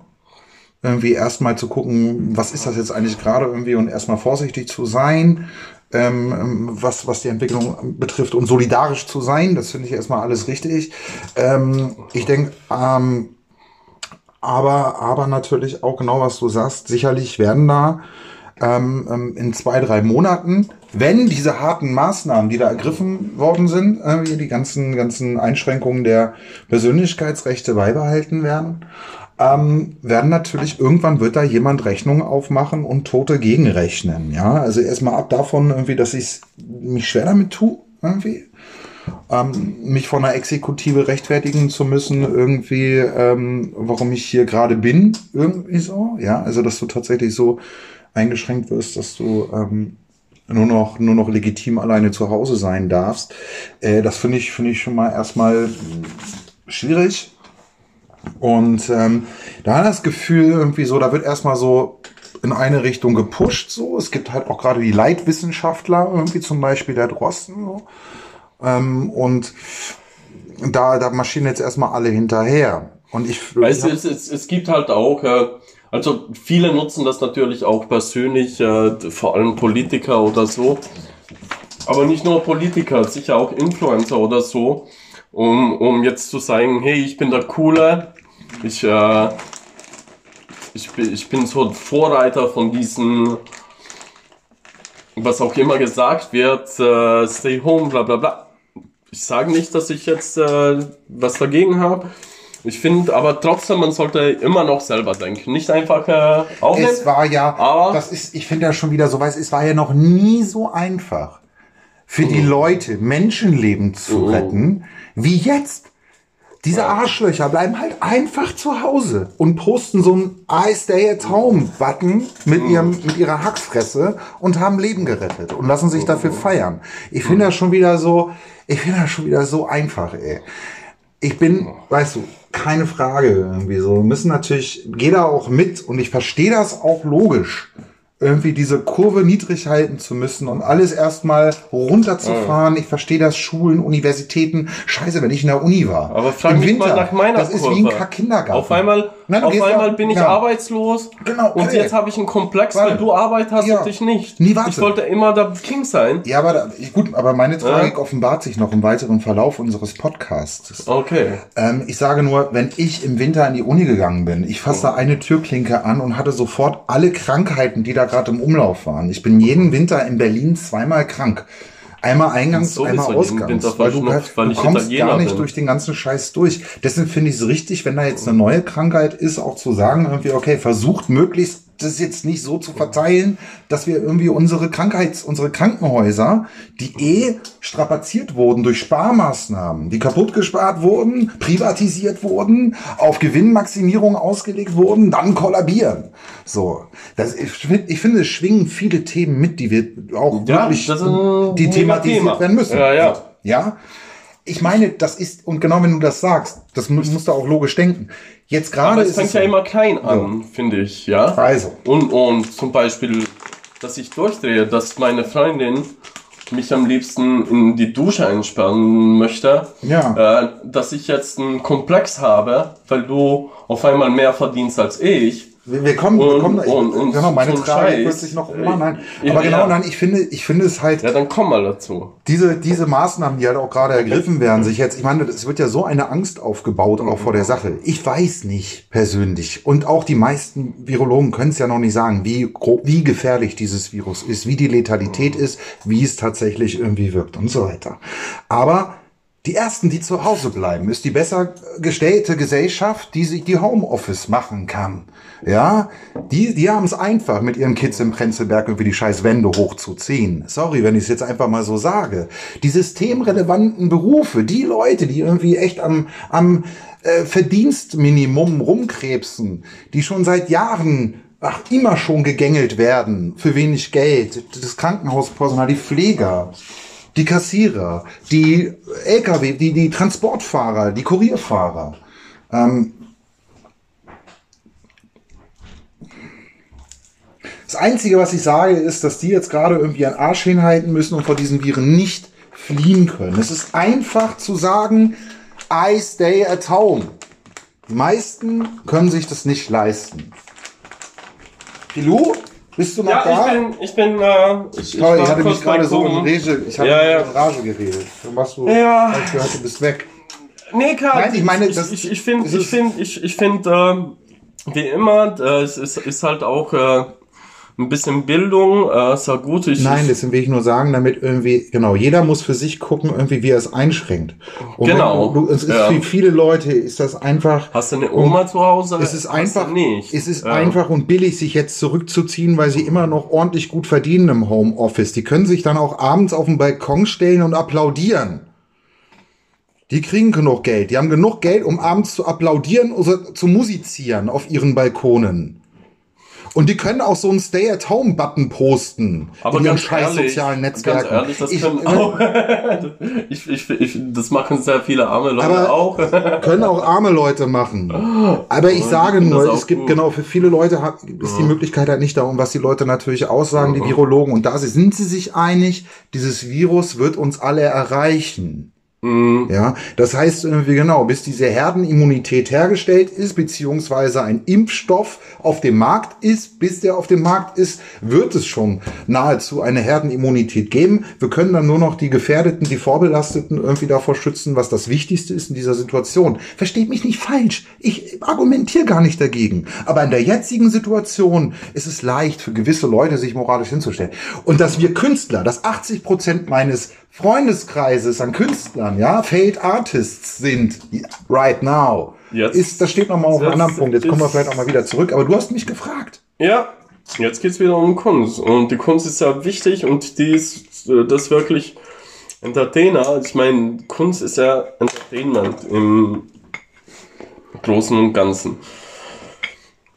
irgendwie erstmal zu gucken, was ist das jetzt eigentlich gerade irgendwie und erstmal vorsichtig zu sein, ähm, was, was die Entwicklung betrifft und solidarisch zu sein. Das finde ich erstmal alles richtig. Ähm, ich denke, ähm, aber, aber natürlich auch genau, was du sagst, sicherlich werden da ähm, ähm, in zwei, drei Monaten, wenn diese harten Maßnahmen, die da ergriffen worden sind, äh, die ganzen, ganzen Einschränkungen der Persönlichkeitsrechte beibehalten werden, ähm, werden natürlich irgendwann wird da jemand Rechnung aufmachen und Tote gegenrechnen. Ja, also erstmal ab davon irgendwie, dass ich mich schwer damit tue, irgendwie. Ähm, mich von der Exekutive rechtfertigen zu müssen, irgendwie, ähm, warum ich hier gerade bin, irgendwie so. Ja, also dass du tatsächlich so eingeschränkt wirst, dass du ähm, nur noch nur noch legitim alleine zu Hause sein darfst. Äh, das finde ich finde ich schon mal erstmal schwierig. Und ähm, da hat das Gefühl irgendwie so, da wird erstmal so in eine Richtung gepusht. So, es gibt halt auch gerade die Leitwissenschaftler irgendwie zum Beispiel der Drosten. So. Ähm, und da da marschieren jetzt erstmal alle hinterher. Und ich Weißt du, ich es, es, es gibt halt auch, äh, also viele nutzen das natürlich auch persönlich, äh, vor allem Politiker oder so. Aber nicht nur Politiker, sicher auch Influencer oder so, um, um jetzt zu sagen, hey, ich bin der Coole, ich, äh, ich, bin, ich bin so ein Vorreiter von diesen, was auch immer gesagt wird, äh, stay home, bla bla bla. Ich sage nicht, dass ich jetzt äh, was dagegen habe. Ich finde aber trotzdem, man sollte immer noch selber denken. Nicht einfach äh, aufnehmen. Es war ja, Aber- das ist, ich finde ja schon wieder so, weiß, es war ja noch nie so einfach für die Mhm. Leute Menschenleben zu retten, wie jetzt. Diese Arschlöcher bleiben halt einfach zu Hause und posten so einen I stay at home Button mit Mhm. ihrem, mit ihrer Hacksfresse und haben Leben gerettet und lassen sich Mhm. dafür feiern. Ich finde das schon wieder so, ich finde das schon wieder so einfach, ey. Ich bin, weißt du, keine Frage irgendwie so. Wir müssen natürlich, geh da auch mit und ich verstehe das auch logisch. Irgendwie diese Kurve niedrig halten zu müssen und alles erstmal runterzufahren. Ich verstehe das Schulen, Universitäten. Scheiße, wenn ich in der Uni war. Aber frag Im mich Winter, mal nach meiner Das ist Kurve. wie ein Kack-Kindergarten. Auf einmal, Nein, du auf einmal bin ich ja. arbeitslos. Genau, Und okay. jetzt habe ich einen Komplex, Warte. weil du Arbeit hast Ja. und ich nicht. Nee, warte. Ich wollte immer der King sein. Ja, aber da, gut, aber meine Tragik offenbart sich noch im weiteren Verlauf unseres Podcasts. Okay. Ähm, ich sage nur, wenn ich im Winter in die Uni gegangen bin, ich fasse da eine Türklinke an und hatte sofort alle Krankheiten, die da gerade im Umlauf waren. Ich bin jeden Winter in Berlin zweimal krank. Einmal Eingangs, Sowieso einmal Ausgangs, weil du, verschnupft, weil du kommst gar nicht bin. durch den ganzen Scheiß durch. Deswegen finde ich es richtig, wenn da jetzt eine neue Krankheit ist, auch zu sagen, irgendwie, okay, versucht möglichst das jetzt nicht so zu verteilen, dass wir irgendwie unsere Krankheits-, unsere Krankenhäuser, die eh strapaziert wurden durch Sparmaßnahmen, die kaputt gespart wurden, privatisiert wurden, auf Gewinnmaximierung ausgelegt wurden, dann kollabieren. So. Das, ich, ich finde, es schwingen viele Themen mit, die wir auch Ja, wirklich, die thematisiert Thema. werden müssen. Ja, ja. Ja. Ich meine, das ist, und genau wenn du das sagst, das mu- musst du auch logisch denken. Jetzt gerade Aber es ist fängt ja so. immer klein an, finde ich, ja. Also. Und, und zum Beispiel, dass ich durchdrehe, dass meine Freundin mich am liebsten in die Dusche einsperren möchte. Ja. Äh, dass ich jetzt einen Komplex habe, weil du auf einmal mehr verdienst als ich. Wir, wir kommen, wir Und- kommen da, ich, und- und genau, meine so Frage wird sich noch immer, nein. Ja, Aber genau, nein, ich finde, ich finde es halt, Ja, dann komm mal dazu. diese, diese Maßnahmen, die halt auch gerade ergriffen werden, sich jetzt, ich meine, es wird ja so eine Angst aufgebaut, auch vor der Sache. Ich weiß nicht persönlich. Und auch die meisten Virologen können es ja noch nicht sagen, wie, wie gefährlich dieses Virus ist, wie die Letalität ist, wie es tatsächlich irgendwie wirkt und so weiter. Aber die ersten, die zu Hause bleiben, ist die besser gestellte Gesellschaft, die sich die Homeoffice machen kann. Ja, die, die haben es einfach, mit ihren Kids im Prenzlberg irgendwie die scheiß Wände hochzuziehen. Sorry, wenn ich es jetzt einfach mal so sage. Die systemrelevanten Berufe, die Leute, die irgendwie echt am, am äh, Verdienstminimum rumkrebsen, die schon seit Jahren ach, immer schon gegängelt werden für wenig Geld, das Krankenhauspersonal, die Pfleger, die Kassierer, die LKW, die, die Transportfahrer, die Kurierfahrer. Ähm, das Einzige, was ich sage, ist, dass die jetzt gerade irgendwie einen Arsch hinhalten müssen und vor diesen Viren nicht fliehen können. Es ist einfach zu sagen, I stay at home. Die meisten können sich das nicht leisten. Pilou, bist du noch Ja, da? ich bin, ich bin, äh, ich, ich ich hatte mich gerade so in. Rage, ich habe Ja, ja. in Rage geredet. Dann machst du, Ja. ich gehört, du bist weg. Nee, klar. Nein, ich meine, das- ich, ich finde, ich finde, ich, ich finde, ähm, wie immer, äh, es ist, ist halt auch äh, ein bisschen Bildung, äh, ist ja gut. Ich, Nein, deswegen will ich nur sagen, damit irgendwie, genau, jeder muss für sich gucken, irgendwie, wie er es einschränkt. Und Genau, Du, es ist ja. für viele Leute ist das einfach. hast du eine Oma zu Hause? Es ist einfach, nicht. es ist Ja. einfach und billig, sich jetzt zurückzuziehen, weil sie immer noch ordentlich gut verdienen im Homeoffice. Die können sich dann auch abends auf den Balkon stellen und applaudieren. Die kriegen genug Geld. Die haben genug Geld, um abends zu applaudieren oder zu musizieren auf ihren Balkonen. Und die können auch so einen Stay-at-Home-Button posten Aber in ihren ganz scheiß ehrlich, sozialen ganz Netzwerken. ehrlich, das Ich- können auch, ich, ich, ich, das machen sehr viele arme Leute Aber- auch. können auch arme Leute machen. Aber ich sage nur, es gibt gut. genau für viele Leute hat, ist die Möglichkeit halt nicht da. Und was die Leute natürlich aussagen, die Virologen, und da sind sie sich einig, dieses Virus wird uns alle erreichen. Mhm. Ja, das heißt irgendwie genau, bis diese Herdenimmunität hergestellt ist, beziehungsweise ein Impfstoff auf dem Markt ist, bis der auf dem Markt ist, wird es schon nahezu eine Herdenimmunität geben. Wir können dann nur noch die Gefährdeten, die Vorbelasteten irgendwie davor schützen, was das Wichtigste ist in dieser Situation. Versteht mich nicht falsch. Ich argumentiere gar nicht dagegen. Aber in der jetzigen Situation ist es leicht für gewisse Leute, sich moralisch hinzustellen. Und dass wir Künstler, dass 80 Prozent meines Freundeskreises an Künstlern, ja, Failed Artists sind, right now. Jetzt- ist, das steht nochmal auf einem anderen Punkt. Jetzt kommen wir vielleicht auch mal wieder zurück. Aber du hast mich gefragt. Ja, jetzt geht's wieder um Kunst. Und die Kunst ist ja wichtig und die ist äh, das wirklich Entertainer. Ich meine, Kunst ist ja Entertainment im Großen und Ganzen.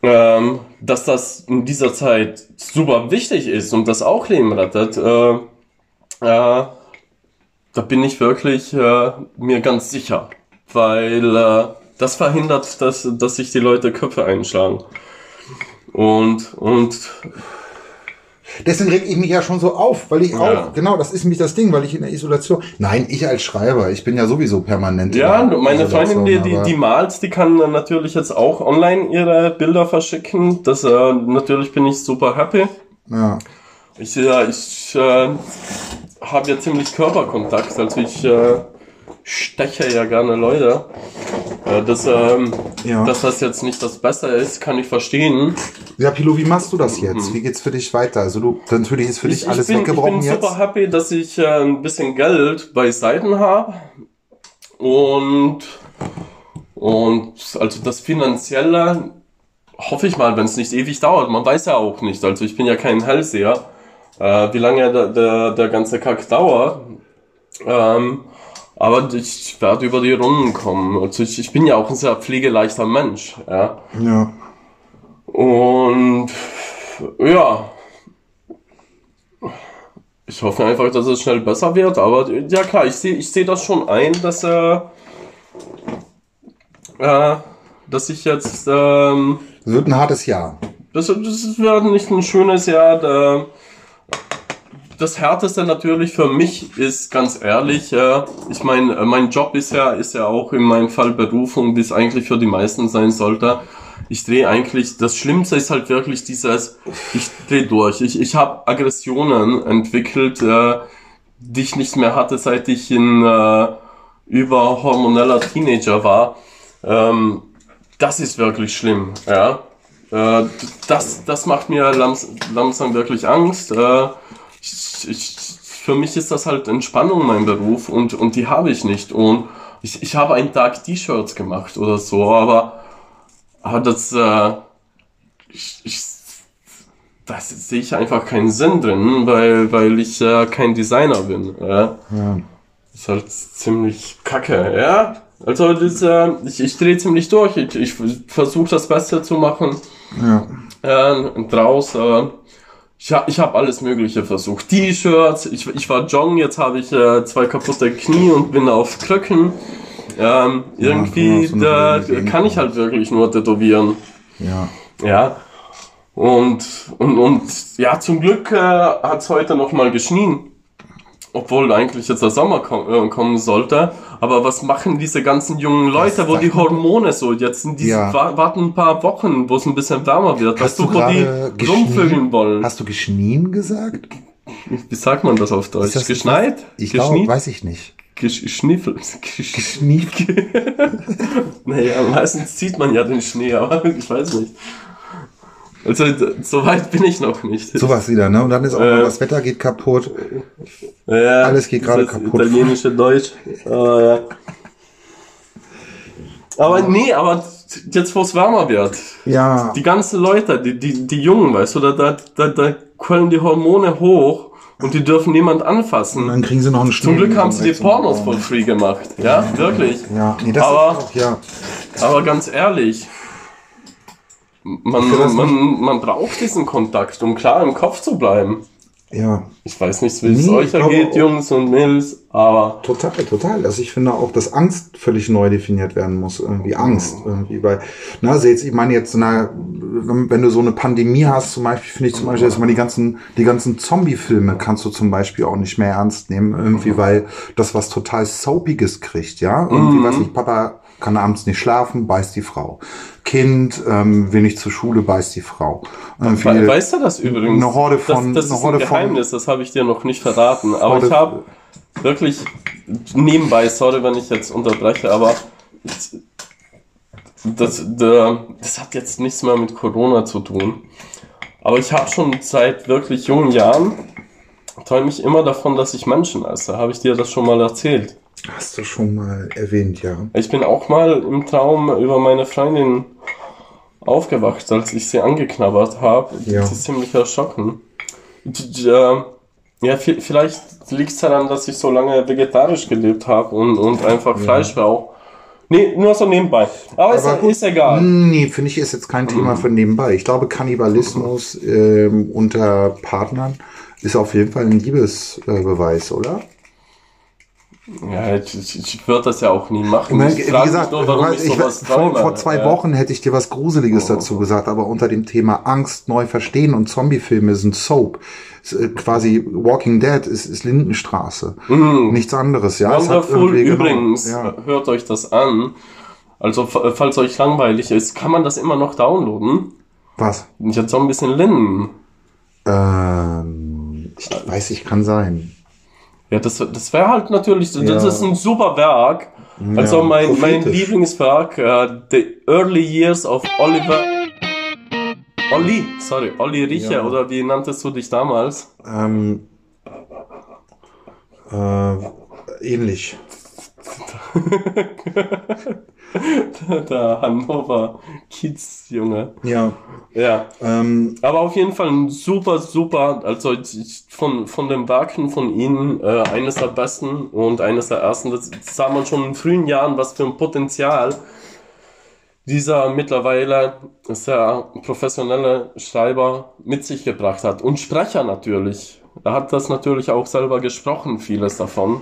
Ähm, dass das in dieser Zeit super wichtig ist und das auch Leben rettet, äh, äh, da bin ich wirklich äh, mir ganz sicher. Weil äh, das verhindert, dass, dass sich die Leute Köpfe einschlagen. Und, und Deswegen reg ich mich ja schon so auf, weil ich Ja. auch, genau, das ist nämlich das Ding, weil ich in der Isolation, nein, ich als Schreiber, ich bin ja sowieso permanent. in ja, der meine Isolation, Freundin, die, die, die malt, die kann natürlich jetzt auch online ihre Bilder verschicken. Das äh, natürlich bin ich super happy. Ja. Ich, äh, ich äh, habe ja ziemlich Körperkontakt, also ich äh, steche ja gerne Leute. Äh, dass, ähm, Ja. dass das jetzt nicht das Beste ist, kann ich verstehen. Ja, Pilo, wie machst du das jetzt? Wie geht's für dich weiter? Also du, natürlich ist für Mhm. ich, dich alles ich bin, weggebrochen ich bin jetzt. super happy, dass ich äh, ein bisschen Geld beiseiten habe. Und, und also das Finanzielle hoffe ich mal, wenn es nicht ewig dauert. Man weiß ja auch nicht. Also ich bin ja kein Hellseher, äh, wie lange der, der, der ganze Kack dauert. Ähm, aber ich werde über die Runden kommen. Also ich, ich bin ja auch ein sehr pflegeleichter Mensch. Ja. Ja. Und ja. Ich hoffe einfach, dass es schnell besser wird. Aber ja klar, ich sehe ich seh das schon ein, dass äh, äh, dass ich jetzt ähm, Es wird ein hartes Jahr. das, das wird nicht ein schönes Jahr. Da, das härteste natürlich für mich ist ganz ehrlich, äh, ich meine, äh, mein Job ist ja, ist ja auch in meinem Fall Berufung, wie es eigentlich für die meisten sein sollte. Ich drehe eigentlich, das Schlimmste ist halt wirklich dieses, ich drehe durch. Ich, ich habe Aggressionen entwickelt, äh, die ich nicht mehr hatte, seit ich ein äh, überhormoneller Teenager war. Ähm, das ist wirklich schlimm, ja. Äh, das, das macht mir langsam wirklich Angst. Ich, ich, für mich ist das halt Entspannung mein Beruf und, und die habe ich nicht. Und ich, ich habe einen Tag T-Shirts gemacht oder so, aber, aber das, äh, ich, ich, das sehe ich einfach keinen Sinn drin, weil, weil ich äh, kein Designer bin. Ja. Ja. Ist halt ziemlich kacke, ja. Also das, äh, ich, ich drehe ziemlich durch. Ich, ich versuche das Beste zu machen. Ja. Äh, draus. Äh, ich habe ich hab alles Mögliche versucht. T-Shirts, ich, ich war joggen, jetzt habe ich äh, zwei kaputte Knie und bin auf Krücken. Ähm, irgendwie ja, eine da kann ich halt wirklich nur tätowieren. Ja. Ja. Und, und, und ja, zum Glück äh, hat es heute nochmal geschnien. Obwohl eigentlich jetzt der Sommer kom äh, kommen sollte. Aber was machen diese ganzen jungen Leute, wo die Hormone so jetzt in diesen Ja. wa warten ein paar Wochen, wo es ein bisschen wärmer wird. Hast weißt du, wo die rumvögeln wollen? Hast du geschnien gesagt? Wie sagt man das auf Deutsch? Ist das- Geschneit? Ich glaube, weiß ich nicht. Geschniffelt? Geschnieft. Naja, meistens sieht man ja den Schnee, aber ich weiß nicht. Also, so weit bin ich noch nicht. Sowas wieder, ne? Und dann ist auch Äh. das Wetter geht kaputt. Ja, Alles geht gerade kaputt. Italienische Deutsch. Ah, ja. Aber nee, aber jetzt wo es wärmer wird, Ja. die ganzen Leute, die, die, die Jungen, weißt du, da, da, da, da quellen die Hormone hoch und die dürfen niemand Und anfassen. dann kriegen sie noch einen Zum Schnee- Glück haben sie die zum- Pornos for free gemacht. Ja, wirklich. Ja, nee, das Aber- ist auch, ja. Aber ganz ehrlich, man, man, man braucht diesen Kontakt, um klar im Kopf zu bleiben. Ja, Ich weiß nicht, wie es Nee, euch ergeht. Jungs und Mädels, aber total, total. Also ich finde auch, dass Angst völlig neu definiert werden muss. Irgendwie Angst. Irgendwie, weil, na, also jetzt, ich meine jetzt, na, wenn, du so eine Pandemie hast, zum Beispiel, finde ich zum Beispiel, dass man die ganzen, die ganzen Zombie-Filme kannst du zum Beispiel auch nicht mehr ernst nehmen, irgendwie, weil das was total Soapiges kriegt, ja. Irgendwie, weiß ich, Papa kann abends nicht schlafen, beißt die Frau. Kind ähm, will nicht zur Schule, beißt die Frau. Irgendwie, We weißt du das übrigens? eine Horde von- das, das ist ein von- Geheimnis, das habe ich dir noch nicht verraten. Aber Horde- ich habe wirklich nebenbei, sorry, wenn ich jetzt unterbreche, aber das, der, das hat jetzt nichts mehr mit Corona zu tun. Aber ich habe schon seit wirklich jungen Jahren träume ich immer davon, dass ich Menschen esse. Habe ich dir das schon mal erzählt? Hast du schon mal erwähnt, ja. Ich bin auch mal im Traum über meine Freundin aufgewacht, als ich sie angeknabbert habe. Ja. Das ist ziemlich erschrocken. Äh, Ja, vi- vielleicht liegt es daran, dass ich so lange vegetarisch gelebt habe und, und einfach Fleisch rauche. Nee, nur so nebenbei. Aber, ist, Aber gut. ist egal. Nee, finde ich, ist jetzt kein Thema für nebenbei. Ich glaube, Kannibalismus ähm, unter Partnern ist auf jeden Fall ein Liebesbeweis, oder? Ja, ich, ich, ich würde das ja auch nie machen. Ich meine, wie gesagt, nur, warum ich ich, sowas vor, vor zwei Ja. Wochen hätte ich dir was Gruseliges dazu gesagt, aber unter dem Thema Angst neu verstehen und Zombiefilme sind Soap. Ist, äh, quasi Walking Dead ist, ist Lindenstraße. Nichts anderes, ja. Es hat. Wonderful irgendwie- genau, übrigens, ja. hört euch das an. Also, fa- falls euch langweilig ist, kann man das immer noch downloaden. Was? Ich hatte so ein bisschen Linden. Ähm, ich weiß ich, kann sein. Ja, das, das wäre halt natürlich, das Ja. ist ein super Werk. Also Ja, mein, mein. Lieblingswerk, äh, The Early Years of Oliver... Olli, sorry, Olli Riche, Ja. oder wie nanntest du dich damals? Ähm, äh, ähnlich. Der Hannover Kiez, Junge. Ja. Ja. Ähm, Aber auf jeden Fall ein super, super, also ich- von, von den Werken von ihnen äh, eines der besten und eines der ersten. Das sah man schon in frühen Jahren, was für ein Potenzial dieser mittlerweile sehr professionelle Schreiber mit sich gebracht hat. Und Sprecher natürlich. Er hat das natürlich auch selber gesprochen, vieles davon.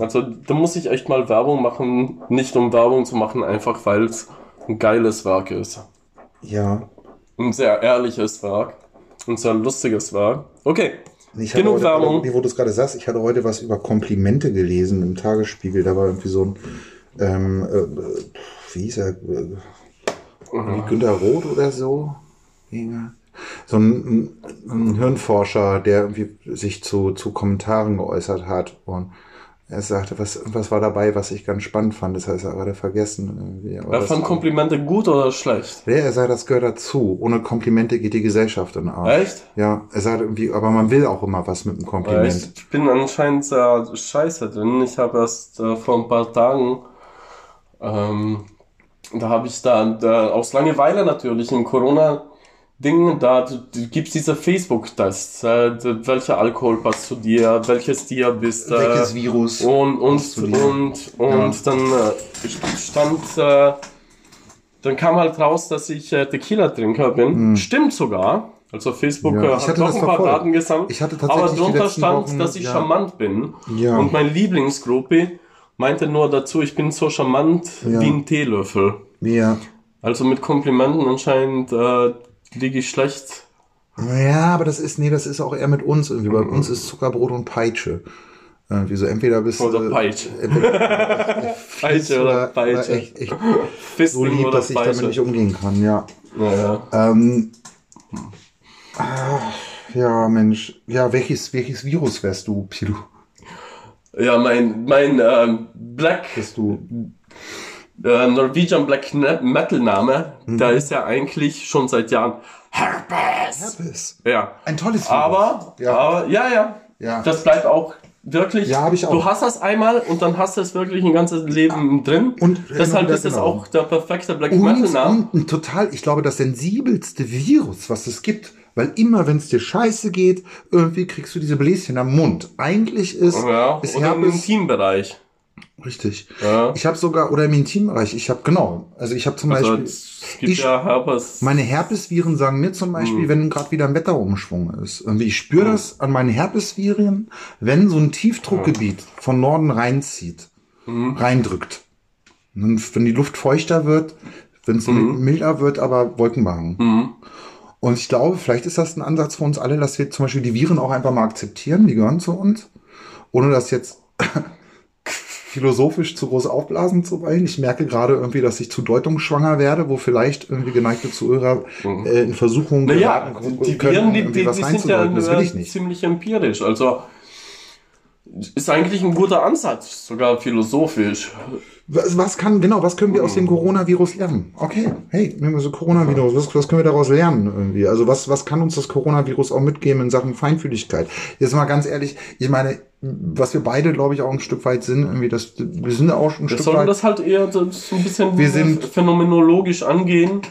Also da muss ich echt mal Werbung machen, nicht um Werbung zu machen, einfach weil es ein geiles Werk ist ja. ein sehr ehrliches Werk. Ein sehr lustiges Werk. Okay. Ich Genug heute, Werbung. Wie wo du es gerade sagst, ich hatte heute was über Komplimente gelesen im Tagesspiegel. Da war irgendwie so ein, ähm, äh, wie hieß er, äh, wie Günter Roth oder so. Ja. So ein, ein Hirnforscher, der irgendwie sich zu, zu Kommentaren geäußert hat und er sagte, was, was war dabei, was ich ganz spannend fand, das heißt, er gerade vergessen. Irgendwie. Aber Er fand Komplimente gut oder schlecht? Ja, er sagt, das gehört dazu. Ohne Komplimente geht die Gesellschaft in den Arsch. Echt? Ja, er sagt irgendwie, aber man will auch immer was mit einem Kompliment. Ich bin anscheinend sehr scheiße drin. Ich habe erst äh, vor ein paar Tagen, ähm, da habe ich da, da aus Langeweile natürlich im Corona Ding, da gibt es diese Facebook-Tests, äh, welcher Alkohol passt zu dir, welches Tier bist, äh, Welches Virus? Und, und, dir? und, und dann äh, stand, äh, dann kam halt raus, dass ich äh, Tequila-Trinker bin. Stimmt sogar. Also Facebook. Ja, äh, ich hat doch ein paar verfolgt. Daten gesammelt. Ich hatte aber drunter letzten stand, Wochen- dass ich ja. charmant bin. Ja. Und mein Lieblingsgruppe meinte nur dazu, ich bin so charmant Ja. wie ein Teelöffel. Ja. Also mit Komplimenten anscheinend äh, liege ich schlecht. Ja, aber das ist, nee, das ist auch eher mit uns irgendwie. Bei uns ist Zuckerbrot und Peitsche. Irgendwie so, entweder bist Oder du. Peitsche. entweder Peitsche oder Peitsche. echt, echt so lieb, oder dass ich damit Peitsche. nicht umgehen kann, ja. Naja. Ähm, ah, ja, Mensch. Ja, welches, welches Virus wärst du, Pilu? Ja, mein, mein ähm, Black Bist du? Äh, Norwegian Black Metal Name, Mhm. da ist ja eigentlich schon seit Jahren Herpes. Herpes. Ja. Ein tolles Virus. Aber, Ja. aber, ja, ja, Ja. Das bleibt auch wirklich. Ja, hab ich auch. Du hast das einmal und dann hast du es wirklich ein ganzes Leben drin. Und deshalb immer ist es genau. auch der perfekte Black Metal Und, Name. und total, ich glaube, das sensibelste Virus, was es gibt. Weil immer, wenn es dir scheiße geht, irgendwie kriegst du diese Bläschen am Mund. Eigentlich ist, Ja, ist oder im Herpes, Intimbereich. Richtig. Ja. Ich habe sogar, oder im Intimbereich, ich habe, genau, also ich habe zum Also Beispiel, es gibt ich- ja Herpes. meine Herpesviren sagen mir zum Beispiel, Hm. wenn gerade wieder ein Wetterumschwung ist. Irgendwie, ich spüre das an meinen Herpesviren, wenn so ein Tiefdruckgebiet von Norden reinzieht, Hm. reindrückt. Und wenn die Luft feuchter wird, wenn es Hm. milder wird, aber wolkenbehangen. Und ich glaube, vielleicht ist das ein Ansatz für uns alle, dass wir zum Beispiel die Viren auch einfach mal akzeptieren, die gehören zu uns, ohne das jetzt philosophisch zu groß aufblasen zu wollen. Ich merke gerade irgendwie, dass ich zu deutungsschwanger werde, wo vielleicht irgendwie geneigte Zuhörer äh, in Versuchung Naja, geraten die, die können, Viren, die, die, die sind ja ziemlich empirisch. Also ist eigentlich ein guter Ansatz, sogar philosophisch. Was, was kann, genau, was können wir aus dem Coronavirus lernen? Okay, hey, nehmen wir so Coronavirus, was, was können wir daraus lernen irgendwie? Also was, was kann uns das Coronavirus auch mitgeben in Sachen Feinfühligkeit? Jetzt mal ganz ehrlich, ich meine, was wir beide, glaube ich, auch ein Stück weit sind, irgendwie, das, wir sind auch schon ein Wir Stück weit. das halt eher so so ein bisschen Wir sind- phänomenologisch angehen.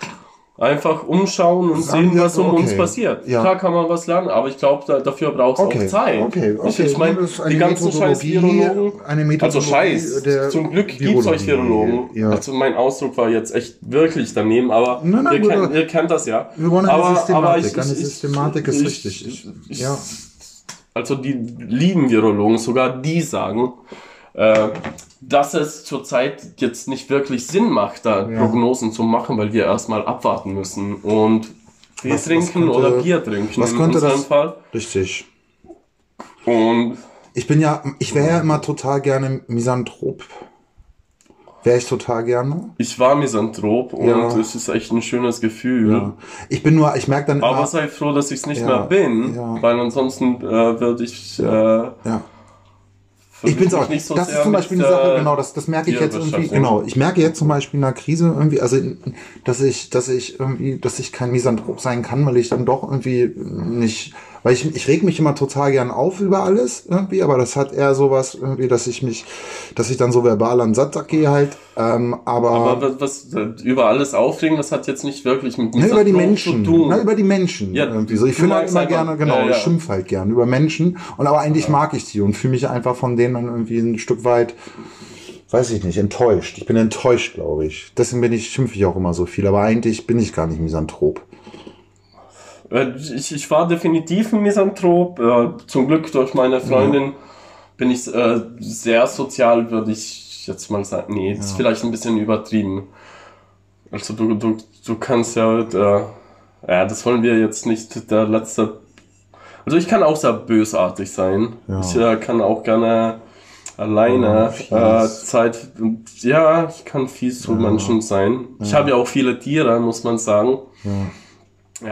Einfach umschauen und Sagen sehen, was um uns okay. passiert. Ja. Klar kann man was lernen, aber ich glaube, da, dafür braucht es Okay, auch Zeit. okay, okay. Ich, ich meine, ist die ganzen scheiß Virologen. Also Scheiß. Zum Glück gibt es euch Virologen. ja. Also mein Ausdruck war jetzt echt wirklich daneben, aber Nein, nein, ihr, kennt, ihr kennt das ja. Wir wollen eine aber, Systematik. Aber ich, Eine ich, Systematik ist ich, richtig. Ich, ich, Ja. Also die lieben Virologen, sogar die sagen, äh, dass es zurzeit jetzt nicht wirklich Sinn macht, da Ja. Prognosen zu machen, weil wir erstmal abwarten müssen und Tee Was- was trinken könnte- oder Bier trinken was könnte das- Fall. Richtig. Und Ich bin ja, ich wäre ja immer total gerne Misanthrop. Wäre ich total gerne. ich war Misanthrop und Ja. es ist echt ein schönes Gefühl. Ja. Ich bin nur, ich merke dann Aber immer, sei froh, dass ich es nicht Ja, mehr bin, weil ansonsten äh, würde ich äh, ja. Ich mich auch. nicht so das ist zum Beispiel eine Sache, genau, das, das merke ich jetzt irgendwie, genau. Ich merke jetzt zum Beispiel in einer Krise irgendwie, also, dass ich, dass ich irgendwie, dass ich kein Misanthrop sein kann, weil ich dann doch irgendwie nicht, Weil ich, ich reg mich immer total gern auf über alles irgendwie, aber das hat eher sowas irgendwie, dass ich mich, dass ich dann so verbal an den Satt gehe halt. Ähm, aber, Aber was, was über alles aufregen, das hat jetzt nicht wirklich mit na, über die Menschen, zu tun. na, über die Menschen Ja, irgendwie so. Ich finde halt immer gerne, genau, ja, ja. ich schimpf halt gern über Menschen und aber eigentlich mag ich die und fühle mich einfach von denen dann irgendwie ein Stück weit, weiß ich nicht, enttäuscht. Ich bin enttäuscht, glaube ich. Deswegen bin ich, schimpfe ich auch immer so viel, aber eigentlich bin ich gar nicht Misanthrop. Äh, Ich, ich war definitiv ein Misanthrop. Äh, Zum Glück durch meine Freundin bin ich äh, sehr sozial, würde ich jetzt mal sagen. Nee, das ist vielleicht ein bisschen übertrieben. Also du, du, du kannst ja, äh, ja, das wollen wir jetzt nicht der letzte. Also ich kann auch sehr bösartig sein. Ja. Ich äh, kann auch gerne alleine Oh, äh, Zeit. Ja, ich kann fies zu Menschen sein. Ich habe ja auch viele Tiere, muss man sagen. Ja,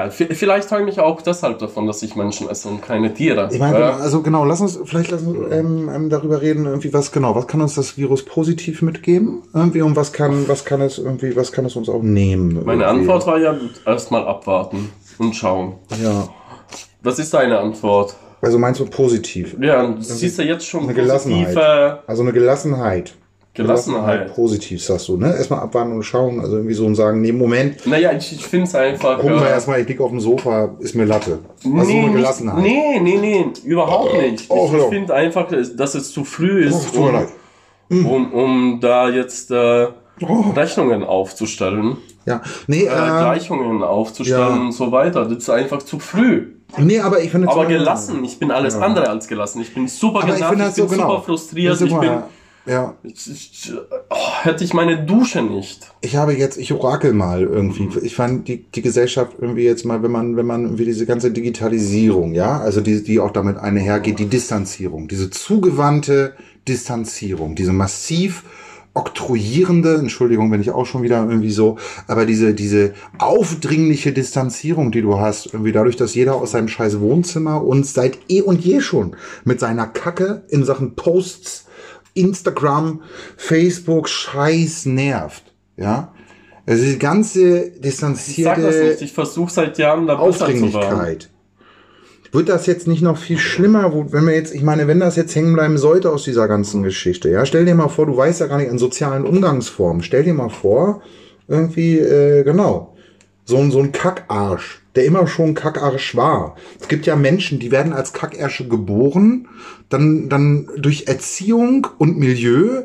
v- vielleicht träume ich auch deshalb davon, dass ich Menschen esse und keine Tiere. Ich meine, also genau, lass uns vielleicht lass uns, ähm, ähm, darüber reden, irgendwie was genau, was kann uns das Virus positiv mitgeben? Irgendwie und was kann, was kann es irgendwie, was kann es uns auch nehmen? meine irgendwie? Antwort war ja erstmal abwarten und schauen. Ja. Was ist deine Antwort? Also meinst du positiv? Ja, du siehst ja jetzt schon Eine Gelassenheit. Also eine Gelassenheit. Gelassenheit. positiv, sagst du, ne? Erstmal abwarten und schauen, also irgendwie so und sagen, nee, Moment, Naja, ich, ich finde es einfach. gucken wir äh, erstmal, ich lieg auf dem Sofa, ist mir Latte. Also so nee, nicht, Gelassenheit. nee, nee, nee, überhaupt nicht. Oh, ich finde einfach, dass es zu früh Oh, ist, mir um, leid. um, um da jetzt äh, Oh. Rechnungen aufzustellen, Ja, nee, äh, äh, Gleichungen aufzustellen ja. und so weiter. Das ist einfach zu früh. nee, aber ich finde Aber gelassen, ich bin alles Ja. andere als gelassen. Ich bin super Aber ich ich, so bin genau. super frustriert, Guck ich mal, bin. Ja, ich, oh, hätte ich meine Dusche nicht. ich habe jetzt, ich orakel mal irgendwie. Ich fand die, die Gesellschaft irgendwie jetzt mal, wenn man, wenn man irgendwie diese ganze Digitalisierung, ja, also die, die auch damit einhergeht, die Distanzierung, diese zugewandte Distanzierung, diese massiv oktroyierende, Entschuldigung, wenn ich auch schon wieder irgendwie so, aber diese, diese aufdringliche Distanzierung, die du hast, irgendwie dadurch, dass jeder aus seinem scheiß Wohnzimmer uns seit eh und je schon mit seiner Kacke in Sachen Posts, Instagram, Facebook Scheiß nervt, ja. Also die ganze Ich sag das distanzierte nicht, ich versuche seit Jahren da. Aufdringlichkeit. Wird das jetzt nicht noch viel schlimmer, wo, wenn wir jetzt, ich meine, wenn das jetzt hängen bleiben sollte aus dieser ganzen Geschichte, ja, stell dir mal vor, du weißt ja gar nicht an sozialen Umgangsformen, stell dir mal vor, irgendwie, äh, genau, so ein, so ein Kackarsch, der immer schon Kackarsch war. Es gibt ja Menschen, die werden als Kackärsche geboren, dann, dann durch Erziehung und Milieu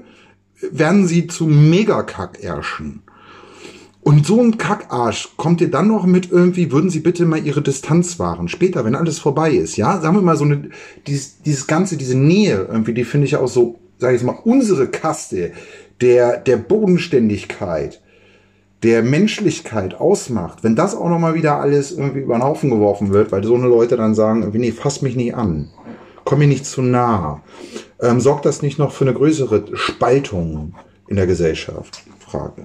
werden sie zu Megakackärschen. Und so ein Kackarsch kommt ihr dann noch mit irgendwie, würden Sie bitte mal Ihre Distanz wahren. Später, wenn alles vorbei ist, ja, sagen wir mal so eine, dieses, dieses Ganze, diese Nähe irgendwie, die finde ich auch so, sage ich mal, unsere Kaste der, der Bodenständigkeit, der Menschlichkeit ausmacht. Wenn das auch nochmal wieder alles irgendwie über den Haufen geworfen wird, weil so eine Leute dann sagen, irgendwie, nee, fass mich nicht an. Komm mir nicht zu nah. Ähm, sorgt das nicht noch für eine größere Spaltung in der Gesellschaft? Frage.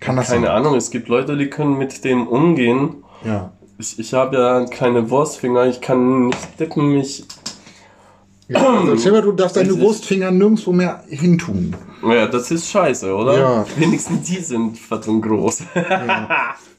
Kann das Keine sein? Ahnung, es gibt Leute, die können mit dem umgehen. Ja. Ich, ich habe ja keine Wurstfinger, ich kann nicht dicken mich. Also, dir mal, du darfst deine Wurstfinger nirgendwo mehr hintun. Ja, das ist scheiße, oder? Ja. Wenigstens die sind verdammt groß.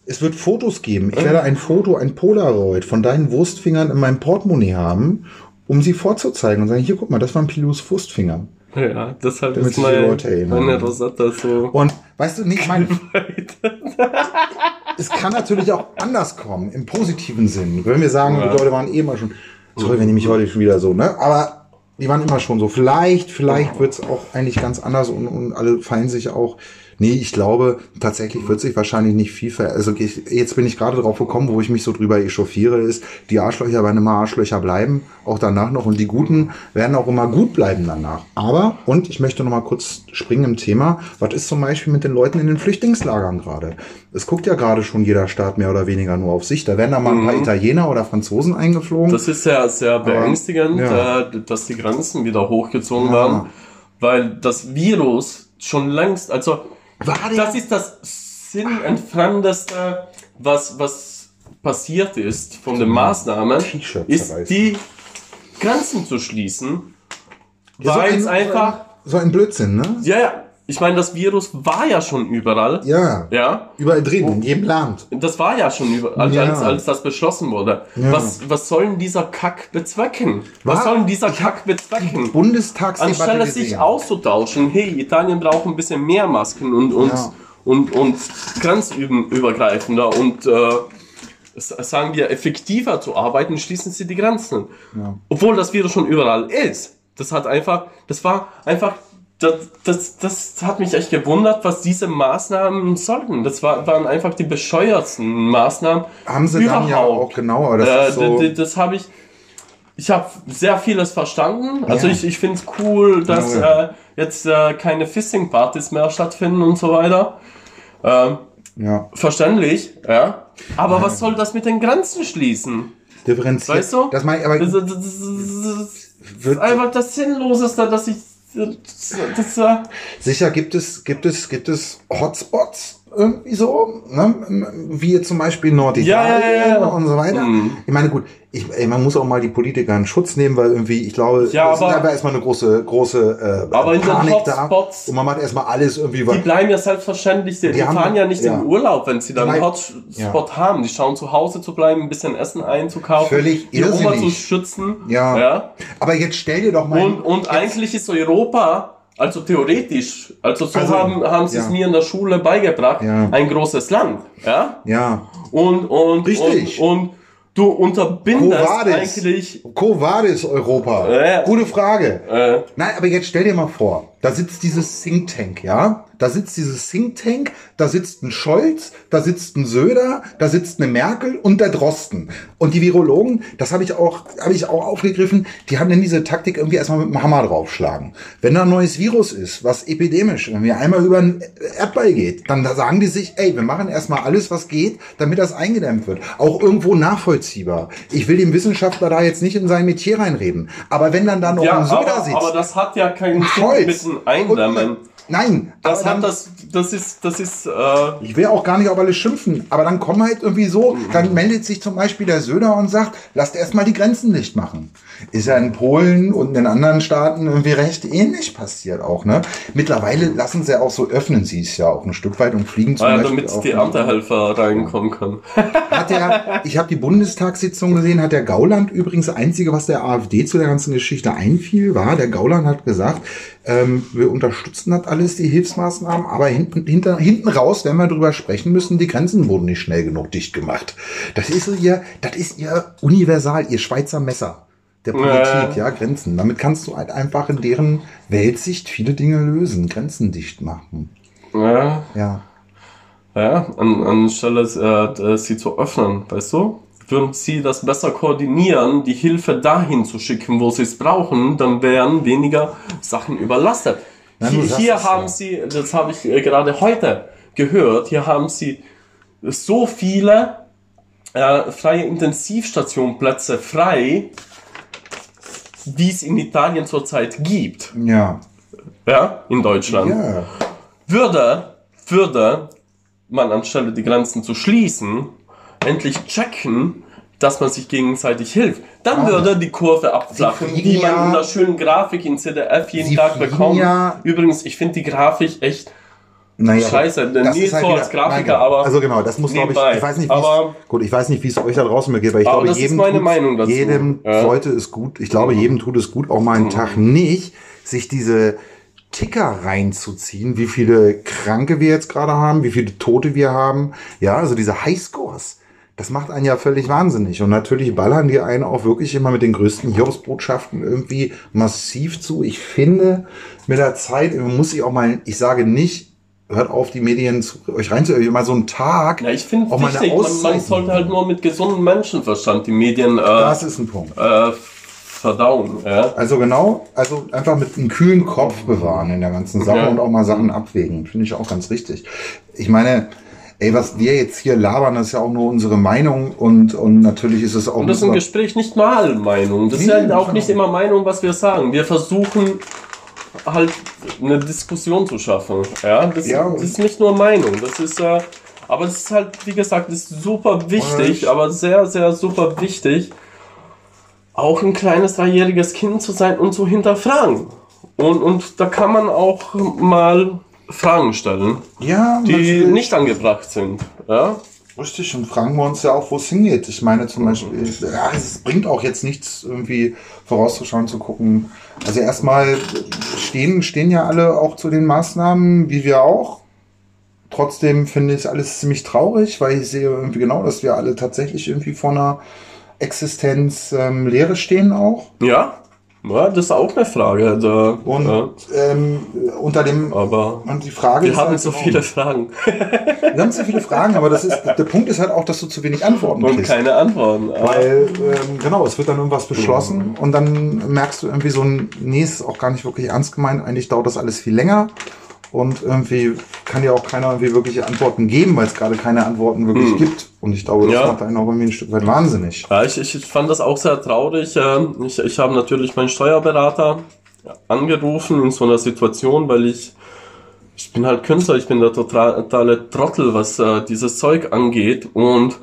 Es wird Fotos geben. Ich werde ein Foto, ein Polaroid von deinen Wurstfingern in meinem Portemonnaie haben, um sie vorzuzeigen und sagen, hier, guck mal, das waren Pilus Wurstfinger. ja, deshalb Damit ist meine, Leute meine Rosetta so. Und weißt du, nicht mein. es kann natürlich auch anders kommen, im positiven Sinn. Wenn wir sagen, Ja. die Leute waren eh immer schon. Sorry, wenn ich mich heute schon wieder so, ne? Aber die waren immer schon so. Vielleicht, vielleicht wird's auch eigentlich ganz anders und, und alle feiern sich auch. Nee, ich glaube, tatsächlich wird sich wahrscheinlich nicht viel ver... Also ich, jetzt bin ich gerade drauf gekommen, wo ich mich so drüber echauffiere, ist, die Arschlöcher werden immer Arschlöcher bleiben, auch danach noch. Und die Guten werden auch immer gut bleiben danach. Aber, und ich möchte noch mal kurz springen im Thema, was ist zum Beispiel mit den Leuten in den Flüchtlingslagern gerade? Es guckt ja gerade schon jeder Staat mehr oder weniger nur auf sich. Da werden da mal ein paar Italiener oder Franzosen eingeflogen. Das ist sehr, sehr beängstigend, ja. äh, dass die Grenzen wieder hochgezogen Ja. werden, weil das Virus schon längst, also War der- das ist das sinnentfremdeste, was, was passiert ist von den Maßnahmen, ist die Grenzen zu schließen, Ja, so weil ein- es einfach, So ein Blödsinn, ne? ja, ja, ich meine, das Virus war ja schon überall. Ja. Ja. Überall drin, in jedem Land. Das war ja schon überall, Ja. als, als das beschlossen wurde. Ja. Was, was soll denn dieser Kack bezwecken? Was Was? soll denn dieser Kack bezwecken? Bundestagsdebatte Anstelle sich auszutauschen, hey, Italien braucht ein bisschen mehr Masken und, und, Ja. und, und grenzübergreifender und äh, sagen wir effektiver zu arbeiten, schließen sie die Grenzen. Obwohl das Virus schon überall ist. Das hat einfach, das war einfach, das, das, das hat mich echt gewundert, was diese Maßnahmen sollten. Das war, waren einfach die bescheuertsten Maßnahmen. Haben sie dann ja überhaupt. auch genau, aber das Äh, so. das habe ich. Ich habe sehr vieles verstanden. Also Ja. ich, ich finde es cool, dass Ja. äh, jetzt äh, keine Fisting-Partys mehr stattfinden und so weiter. Ähm, ja, verständlich, ja. Aber was soll das mit den Grenzen schließen? differenziert. Weißt du? Das meine ich, aber Das, das, das, das ist einfach das Sinnloseste, dass ich. Das, äh, sicher gibt es, gibt es, gibt es Hotspots irgendwie so, ne? wie jetzt zum Beispiel Norditalien Ja, ja, ja, ja. und so weiter. Mhm. Ich meine, gut, ich, ey, man muss auch mal die Politiker in Schutz nehmen, weil irgendwie, ich glaube, Ja, es ist aber- erstmal eine große, große äh, Aber in den Panik Hotspots- da und man macht erstmal alles irgendwie, die was, bleiben ja selbstverständlich, die, die haben- fahren ja nicht ja. in Urlaub, wenn sie dann Die einen Hotspot haben. Die schauen zu Hause zu bleiben, ein bisschen Essen einzukaufen, Völlig die Oma zu schützen. Ja. ja. aber jetzt stell dir doch mal Und, und eigentlich ist Europa, also theoretisch, also so Also, haben, haben sie es ja. mir in der Schule beigebracht, Ja. ein großes Land. Ja? ja, Und, und, Richtig. und, und du unterbindest Quo vadis? eigentlich. Quo vadis Europa? Ja. Gute Frage. Äh, Nein, aber jetzt stell dir mal vor, da sitzt dieses Think Tank, ja? Da sitzt dieses Think Tank, da sitzt ein Scholz, da sitzt ein Söder, da sitzt eine Merkel und der Drosten. Und die Virologen, das habe ich auch, habe ich auch aufgegriffen, die haben dann diese Taktik irgendwie erstmal mit dem Hammer draufschlagen. Wenn da ein neues Virus ist, was epidemisch, wenn wir einmal über einen Erdball geht, dann sagen die sich, ey, wir machen erstmal alles, was geht, damit das eingedämmt wird. Auch irgendwo nachvollziehbar. Ich will dem Wissenschaftler da jetzt nicht in sein Metier reinreden. Aber wenn dann da noch ja, ein Söder aber, sitzt, aber das hat ja keinen Scholz. Mit dem Eindämmen. Und- Nein, Das hat dann, das, das ist, das ist, äh, ich will auch gar nicht auf alles schimpfen, aber dann kommen halt irgendwie so, dann meldet sich zum Beispiel der Söder und sagt, lasst erstmal die Grenzen dicht machen. Ist ja in Polen und in anderen Staaten irgendwie recht ähnlich passiert auch, ne? Mittlerweile lassen sie ja auch so, öffnen sie es ja auch ein Stück weit und fliegen zum ah, ja, damit die Erntehelfer reinkommen können. hat der, ich habe die Bundestagssitzung gesehen, hat der Gauland übrigens das Einzige, was der AfD zu der ganzen Geschichte einfiel, war, der Gauland hat gesagt, ähm, wir unterstützen das alles, die Hilfsmaßnahmen, aber hinten, hinter, hinten raus, wenn wir drüber sprechen müssen, die Grenzen wurden nicht schnell genug dicht gemacht. Das ist ihr, das ist ihr universal, ihr Schweizer Messer der Politik, ja, Grenzen. Damit kannst du halt einfach in deren Weltsicht viele Dinge lösen, Grenzen dicht machen. Ja, Ja. ja, an, anstelle äh, sie zu öffnen, weißt du? Würden sie das besser koordinieren, die Hilfe dahin zu schicken, wo sie es brauchen, dann wären weniger Sachen überlastet. Nein, hier hier haben ja. sie, das habe ich äh, gerade heute gehört, hier haben sie so viele äh, freie Intensivstationplätze frei, wie es in Italien zurzeit gibt. Ja. Ja, in Deutschland Ja. würde, würde man anstelle die Grenzen zu schließen, endlich checken, dass man sich gegenseitig hilft. Dann Ah. würde die Kurve abflachen, die man ja- in der schönen Grafik in CDF jeden Tag bekommt. ja- Übrigens, ich finde die Grafik echt Naja, Scheiße, das nie ist halt so wieder- als Grafiker, Nein, genau. aber Also genau, das muss glaube ich, ich weiß nicht, Aber- gut, ich weiß nicht, wie es euch da draußen geht, aber ich glaube, jedem, dazu. jedem Ja. sollte es gut, ich glaube, jedem tut es gut, auch mal einen Tag nicht, sich diese Ticker reinzuziehen, wie viele Kranke wir jetzt gerade haben, wie viele Tote wir haben. Ja, also diese Highscores. Das macht einen ja völlig wahnsinnig. Und natürlich ballern die einen auch wirklich immer mit den größten Hiobsbotschaften irgendwie massiv zu. Ich finde, mit der Zeit muss sich auch mal, ich sage nicht, hört auf, die Medien zu, euch reinzuhören, mal so einen Tag. Ja, ich finde eine wichtig, man, man sollte halt nur mit gesundem Menschenverstand die Medien äh, Das ist ein Punkt. äh, verdauen. Ja? Also genau, also einfach mit einem kühlen Kopf bewahren in der ganzen Sache Ja. und auch mal Sachen abwägen. Finde ich auch ganz richtig. Ich meine, ey, was wir jetzt hier labern, das ist ja auch nur unsere Meinung und, und natürlich ist es auch Und das ist ein unser- Gespräch nicht mal Meinung. Das ist Nee, halt auch genau. nicht immer Meinung, was wir sagen. Wir versuchen halt eine Diskussion zu schaffen. Ja, das, Ja. das ist nicht nur Meinung. Das ist, äh, aber es ist halt, wie gesagt, ist super wichtig, ich- aber sehr, sehr super wichtig, auch ein kleines dreijähriges Kind zu sein und zu hinterfragen. Und, und da kann man auch mal Fragen stellen, Ja, die natürlich. nicht angebracht sind. Ja? Richtig, und fragen wir uns ja auch, wo es hingeht. Ich meine zum Beispiel, ja, es bringt auch jetzt nichts, irgendwie vorauszuschauen, zu gucken. Also erstmal stehen, stehen ja alle auch zu den Maßnahmen, wie wir auch. Trotzdem finde ich alles ziemlich traurig, weil ich sehe irgendwie genau, dass wir alle tatsächlich irgendwie vor einer Existenz ähm, Leere stehen auch. ja, ja, das ist auch eine Frage. Da, Und ja, ähm, unter dem aber und die Frage wir haben halt, so viele Fragen wir haben so viele Fragen, aber das ist der Punkt ist halt auch, dass du zu wenig Antworten und kriegst. keine Antworten. Weil, ähm, genau, es wird dann irgendwas beschlossen und dann merkst du irgendwie so ein, nee, ist auch gar nicht wirklich ernst gemeint, eigentlich dauert das alles viel länger und irgendwie kann dir auch keiner irgendwie wirkliche Antworten geben, weil es gerade keine Antworten wirklich gibt. Und ich glaube, das Ja. macht einen auch irgendwie ein Stück weit wahnsinnig. Ja, ich, ich, fand das auch sehr traurig. Ähm, Ich, ich habe natürlich meinen Steuerberater angerufen in so einer Situation, weil ich, ich bin halt Künstler, ich bin der total- totale Trottel, was äh, dieses Zeug angeht. Und,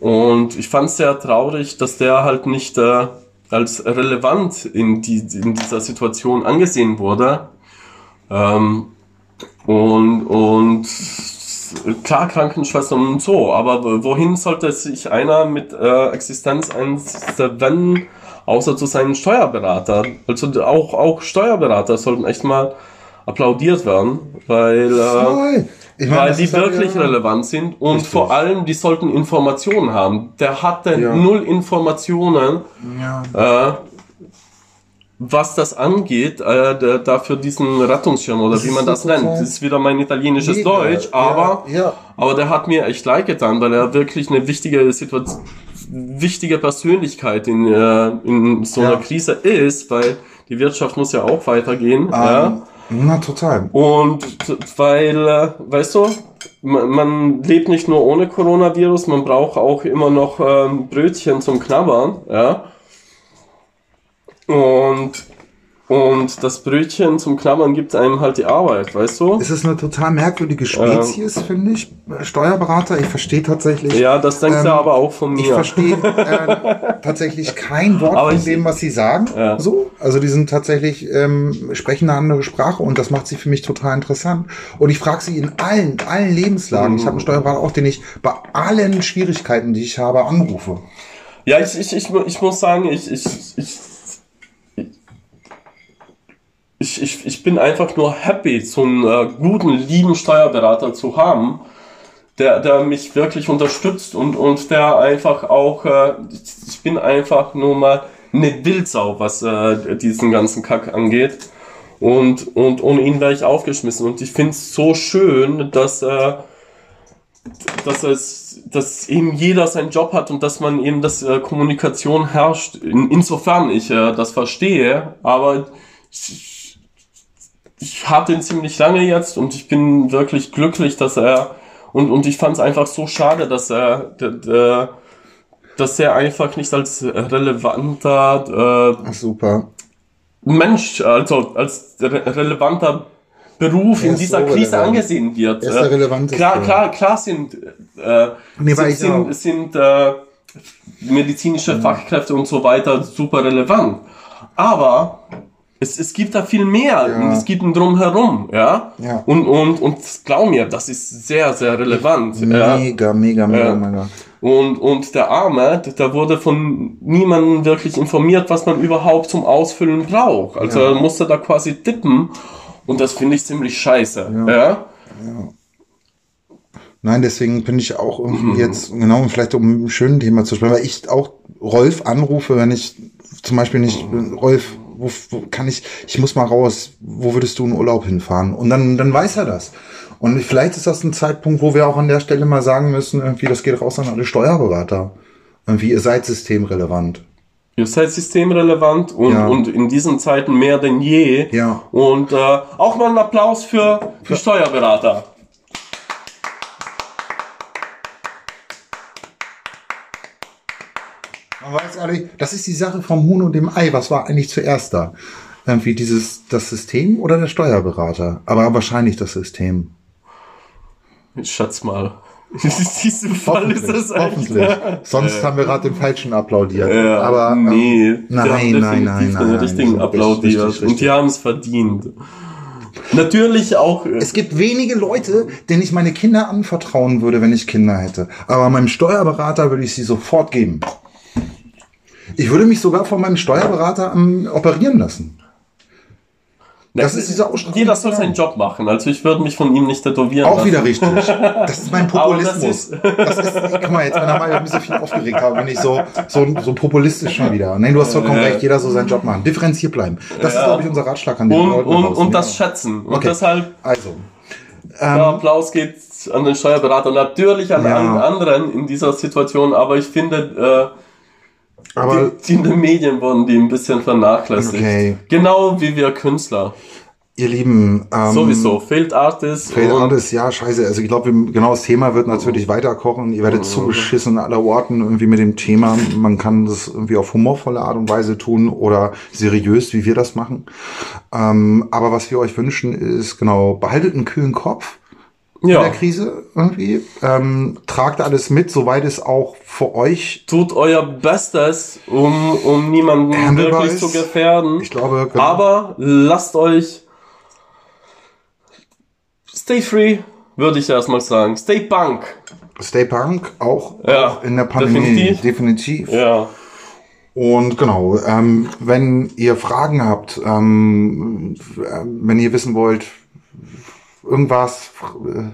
und ich fand es sehr traurig, dass der halt nicht äh, als relevant in, die, in dieser Situation angesehen wurde. Ähm, und, und klar, Krankenschwestern und so, aber wohin sollte sich einer mit äh, Existenz eines wenden, außer zu seinem Steuerberater? Also auch, auch Steuerberater sollten echt mal applaudiert werden, weil, äh, meine, weil die wirklich ja- relevant sind und Richtig. vor allem, die sollten Informationen haben. Der hatte Ja. null Informationen Ja. äh, was das angeht, äh, dafür diesen Rettungsschirm oder Das wie man das nennt. Das ist wieder mein italienisches Mega. Deutsch, aber, Ja, ja. aber der hat mir echt leid getan, weil er wirklich eine wichtige Situation, wichtige Persönlichkeit in, äh, in so einer Ja. Krise ist, weil die Wirtschaft muss ja auch weitergehen. ja. Ähm, Na, total. Und weil, äh, weißt du, man, man lebt nicht nur ohne Coronavirus, man braucht auch immer noch ähm, Brötchen zum Knabbern, ja. Und, und das Brötchen zum Knabbern gibt einem halt die Arbeit, weißt du? Es ist eine total merkwürdige Spezies, finde ich. Steuerberater, ich verstehe tatsächlich. Ja, das denkst du Ähm, aber auch von mir. Ich verstehe äh, tatsächlich kein Wort Aber von ich- dem, was sie sagen. Ja. So, also die sind tatsächlich ähm, sprechen eine andere Sprache und das macht sie für mich total interessant. Und ich frage sie in allen, allen Lebenslagen. Ich habe einen Steuerberater auch, den ich bei allen Schwierigkeiten, die ich habe, anrufe. Ja, ich, ich, ich, ich muss sagen, ich, ich, ich, ich, ich, ich bin einfach nur happy, so einen äh, guten, lieben Steuerberater zu haben, der, der mich wirklich unterstützt und, und der einfach auch, äh, ich, bin einfach nur mal eine Wildsau, was äh, diesen ganzen Kack angeht. Und, und ohne ihn wäre ich aufgeschmissen. Und ich finde es so schön, dass, äh, dass es, dass eben jeder seinen Job hat und dass man eben, dass äh, Kommunikation herrscht. In, insofern ich äh, das verstehe, aber ich, ich habe den ziemlich lange jetzt und ich bin wirklich glücklich, dass er und, und ich fand es einfach so schade, dass er dass er einfach nicht als relevanter äh, super. Mensch, also als re relevanter Beruf Er in dieser so Krise relevant. angesehen wird. Er ist der relevanteste. Klar, klar, klar sind, äh, Nee, sind, sind, sind äh, medizinische Fachkräfte und so weiter super relevant. Aber es, es gibt da viel mehr Ja. und es gibt ein Drumherum, ja. Ja. Und, und, und glaub mir, das ist sehr, sehr relevant. ja. Mega, mega, mega, Ja. mega. Und, und der Arme, da wurde von niemandem wirklich informiert, was man überhaupt zum Ausfüllen braucht. Also Ja. er musste da quasi tippen. Und das finde ich ziemlich scheiße. Ja. Ja. Nein, deswegen bin ich auch irgendwie Mhm. jetzt, genau, um vielleicht um ein schönes Thema zu sprechen, weil ich auch Rolf anrufe, wenn ich zum Beispiel nicht, Rolf, wo, wo kann ich, ich muss mal raus, wo würdest du in Urlaub hinfahren? Und dann, dann weiß er das. Und vielleicht ist das ein Zeitpunkt, wo wir auch an der Stelle mal sagen müssen, irgendwie, das geht raus an alle Steuerberater. Irgendwie, ihr seid systemrelevant. Ihr seid systemrelevant und, Ja. und in diesen Zeiten mehr denn je. Ja. Und äh, auch mal einen Applaus für, für Steuerberater. Man weiß ehrlich, das ist die Sache vom Huhn und dem Ei. Was war eigentlich zuerst da? Irgendwie dieses, das System oder der Steuerberater? Aber wahrscheinlich das System. Ich schätze mal. In diesem Fall ist das hoffentlich. Sonst haben wir gerade den falschen applaudiert. Ja, Aber ähm, nee, die nein, nein, nein, nein, den richtigen nein, applaudiert richtig, und richtig. die haben es verdient. Natürlich auch. äh, Es gibt wenige Leute, denen ich meine Kinder anvertrauen würde, wenn ich Kinder hätte. Aber meinem Steuerberater würde ich sie sofort geben. Ich würde mich sogar von meinem Steuerberater ähm, operieren lassen. Das ist diese Ausstrahlung. Jeder soll seinen Job machen. Also ich würde mich von ihm nicht tätowieren Auch lassen. wieder richtig. Das ist mein Aber das Populismus. Das ist, guck mal, jetzt wenn mal ein bisschen viel aufgeregt habe, bin ich so, so, so populistisch schon wieder. Nein, du hast vollkommen recht, jeder soll seinen Job machen. Differenziert bleiben. Das ist, Ja. glaube ich, unser Ratschlag an die Und, Leute und, und das ja. schätzen. Und Okay. deshalb, Also, der Applaus geht an den Steuerberater natürlich an Ja. allen anderen in dieser Situation. Aber ich finde, äh, aber die, die in den Medien wurden die ein bisschen vernachlässigt. Okay. Genau wie wir Künstler. ihr Lieben, ähm, Sowieso. Failed Artists. Fail und- Artist, ja, scheiße. Also ich glaube, genau das Thema wird natürlich weiterkochen. Ihr werdet zugeschissen aller Orten irgendwie mit dem Thema. Man kann das irgendwie auf humorvolle Art und Weise tun oder seriös, wie wir das machen. Ähm, aber was wir euch wünschen ist, genau, behaltet einen kühlen Kopf in Ja. der Krise irgendwie. Ähm, tragt alles mit, soweit es auch für euch, Tut euer Bestes, um, um niemanden wirklich ist. zu gefährden. ich glaube, genau, Aber lasst euch stay free, würde ich erstmal sagen. Stay punk. Stay Punk auch, Ja, auch in der Pandemie definitiv. definitiv. Ja. Und genau, ähm, wenn ihr Fragen habt, ähm, äh, wenn ihr wissen wollt, irgendwas, äh,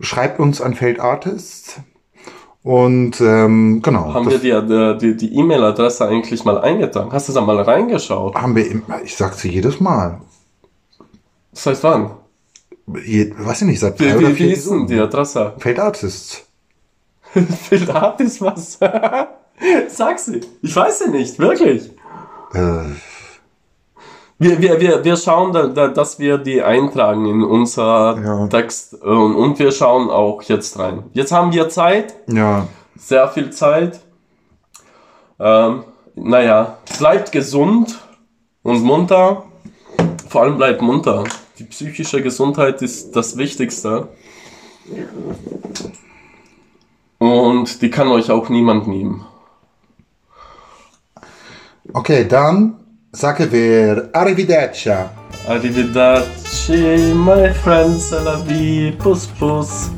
schreibt uns an Feldartist. Und ähm, genau, Haben wir die, die, die E-Mail-Adresse eigentlich mal eingetragen? Hast du da mal reingeschaut? haben wir, immer, ich sag sie jedes Mal. Das heißt wann? Je, weiß ich nicht, seit Wie, wie, wie ist denn die Adresse? Feldartist. Viel Art ist was. Sag sie. Ich weiß sie nicht, wirklich. Äh, Wir, wir, wir, wir schauen, da, da, dass wir die eintragen in unser Ja. Text äh, und wir schauen auch jetzt rein. Jetzt haben wir Zeit, ja, sehr viel Zeit. Ähm, naja, bleibt gesund und munter. Vor allem bleibt munter. Die psychische Gesundheit ist das Wichtigste. Und die kann euch auch niemand nehmen. okay, dann Zuckerberg, arrivederci! Arrivederci, my friends, la vi, pus pus!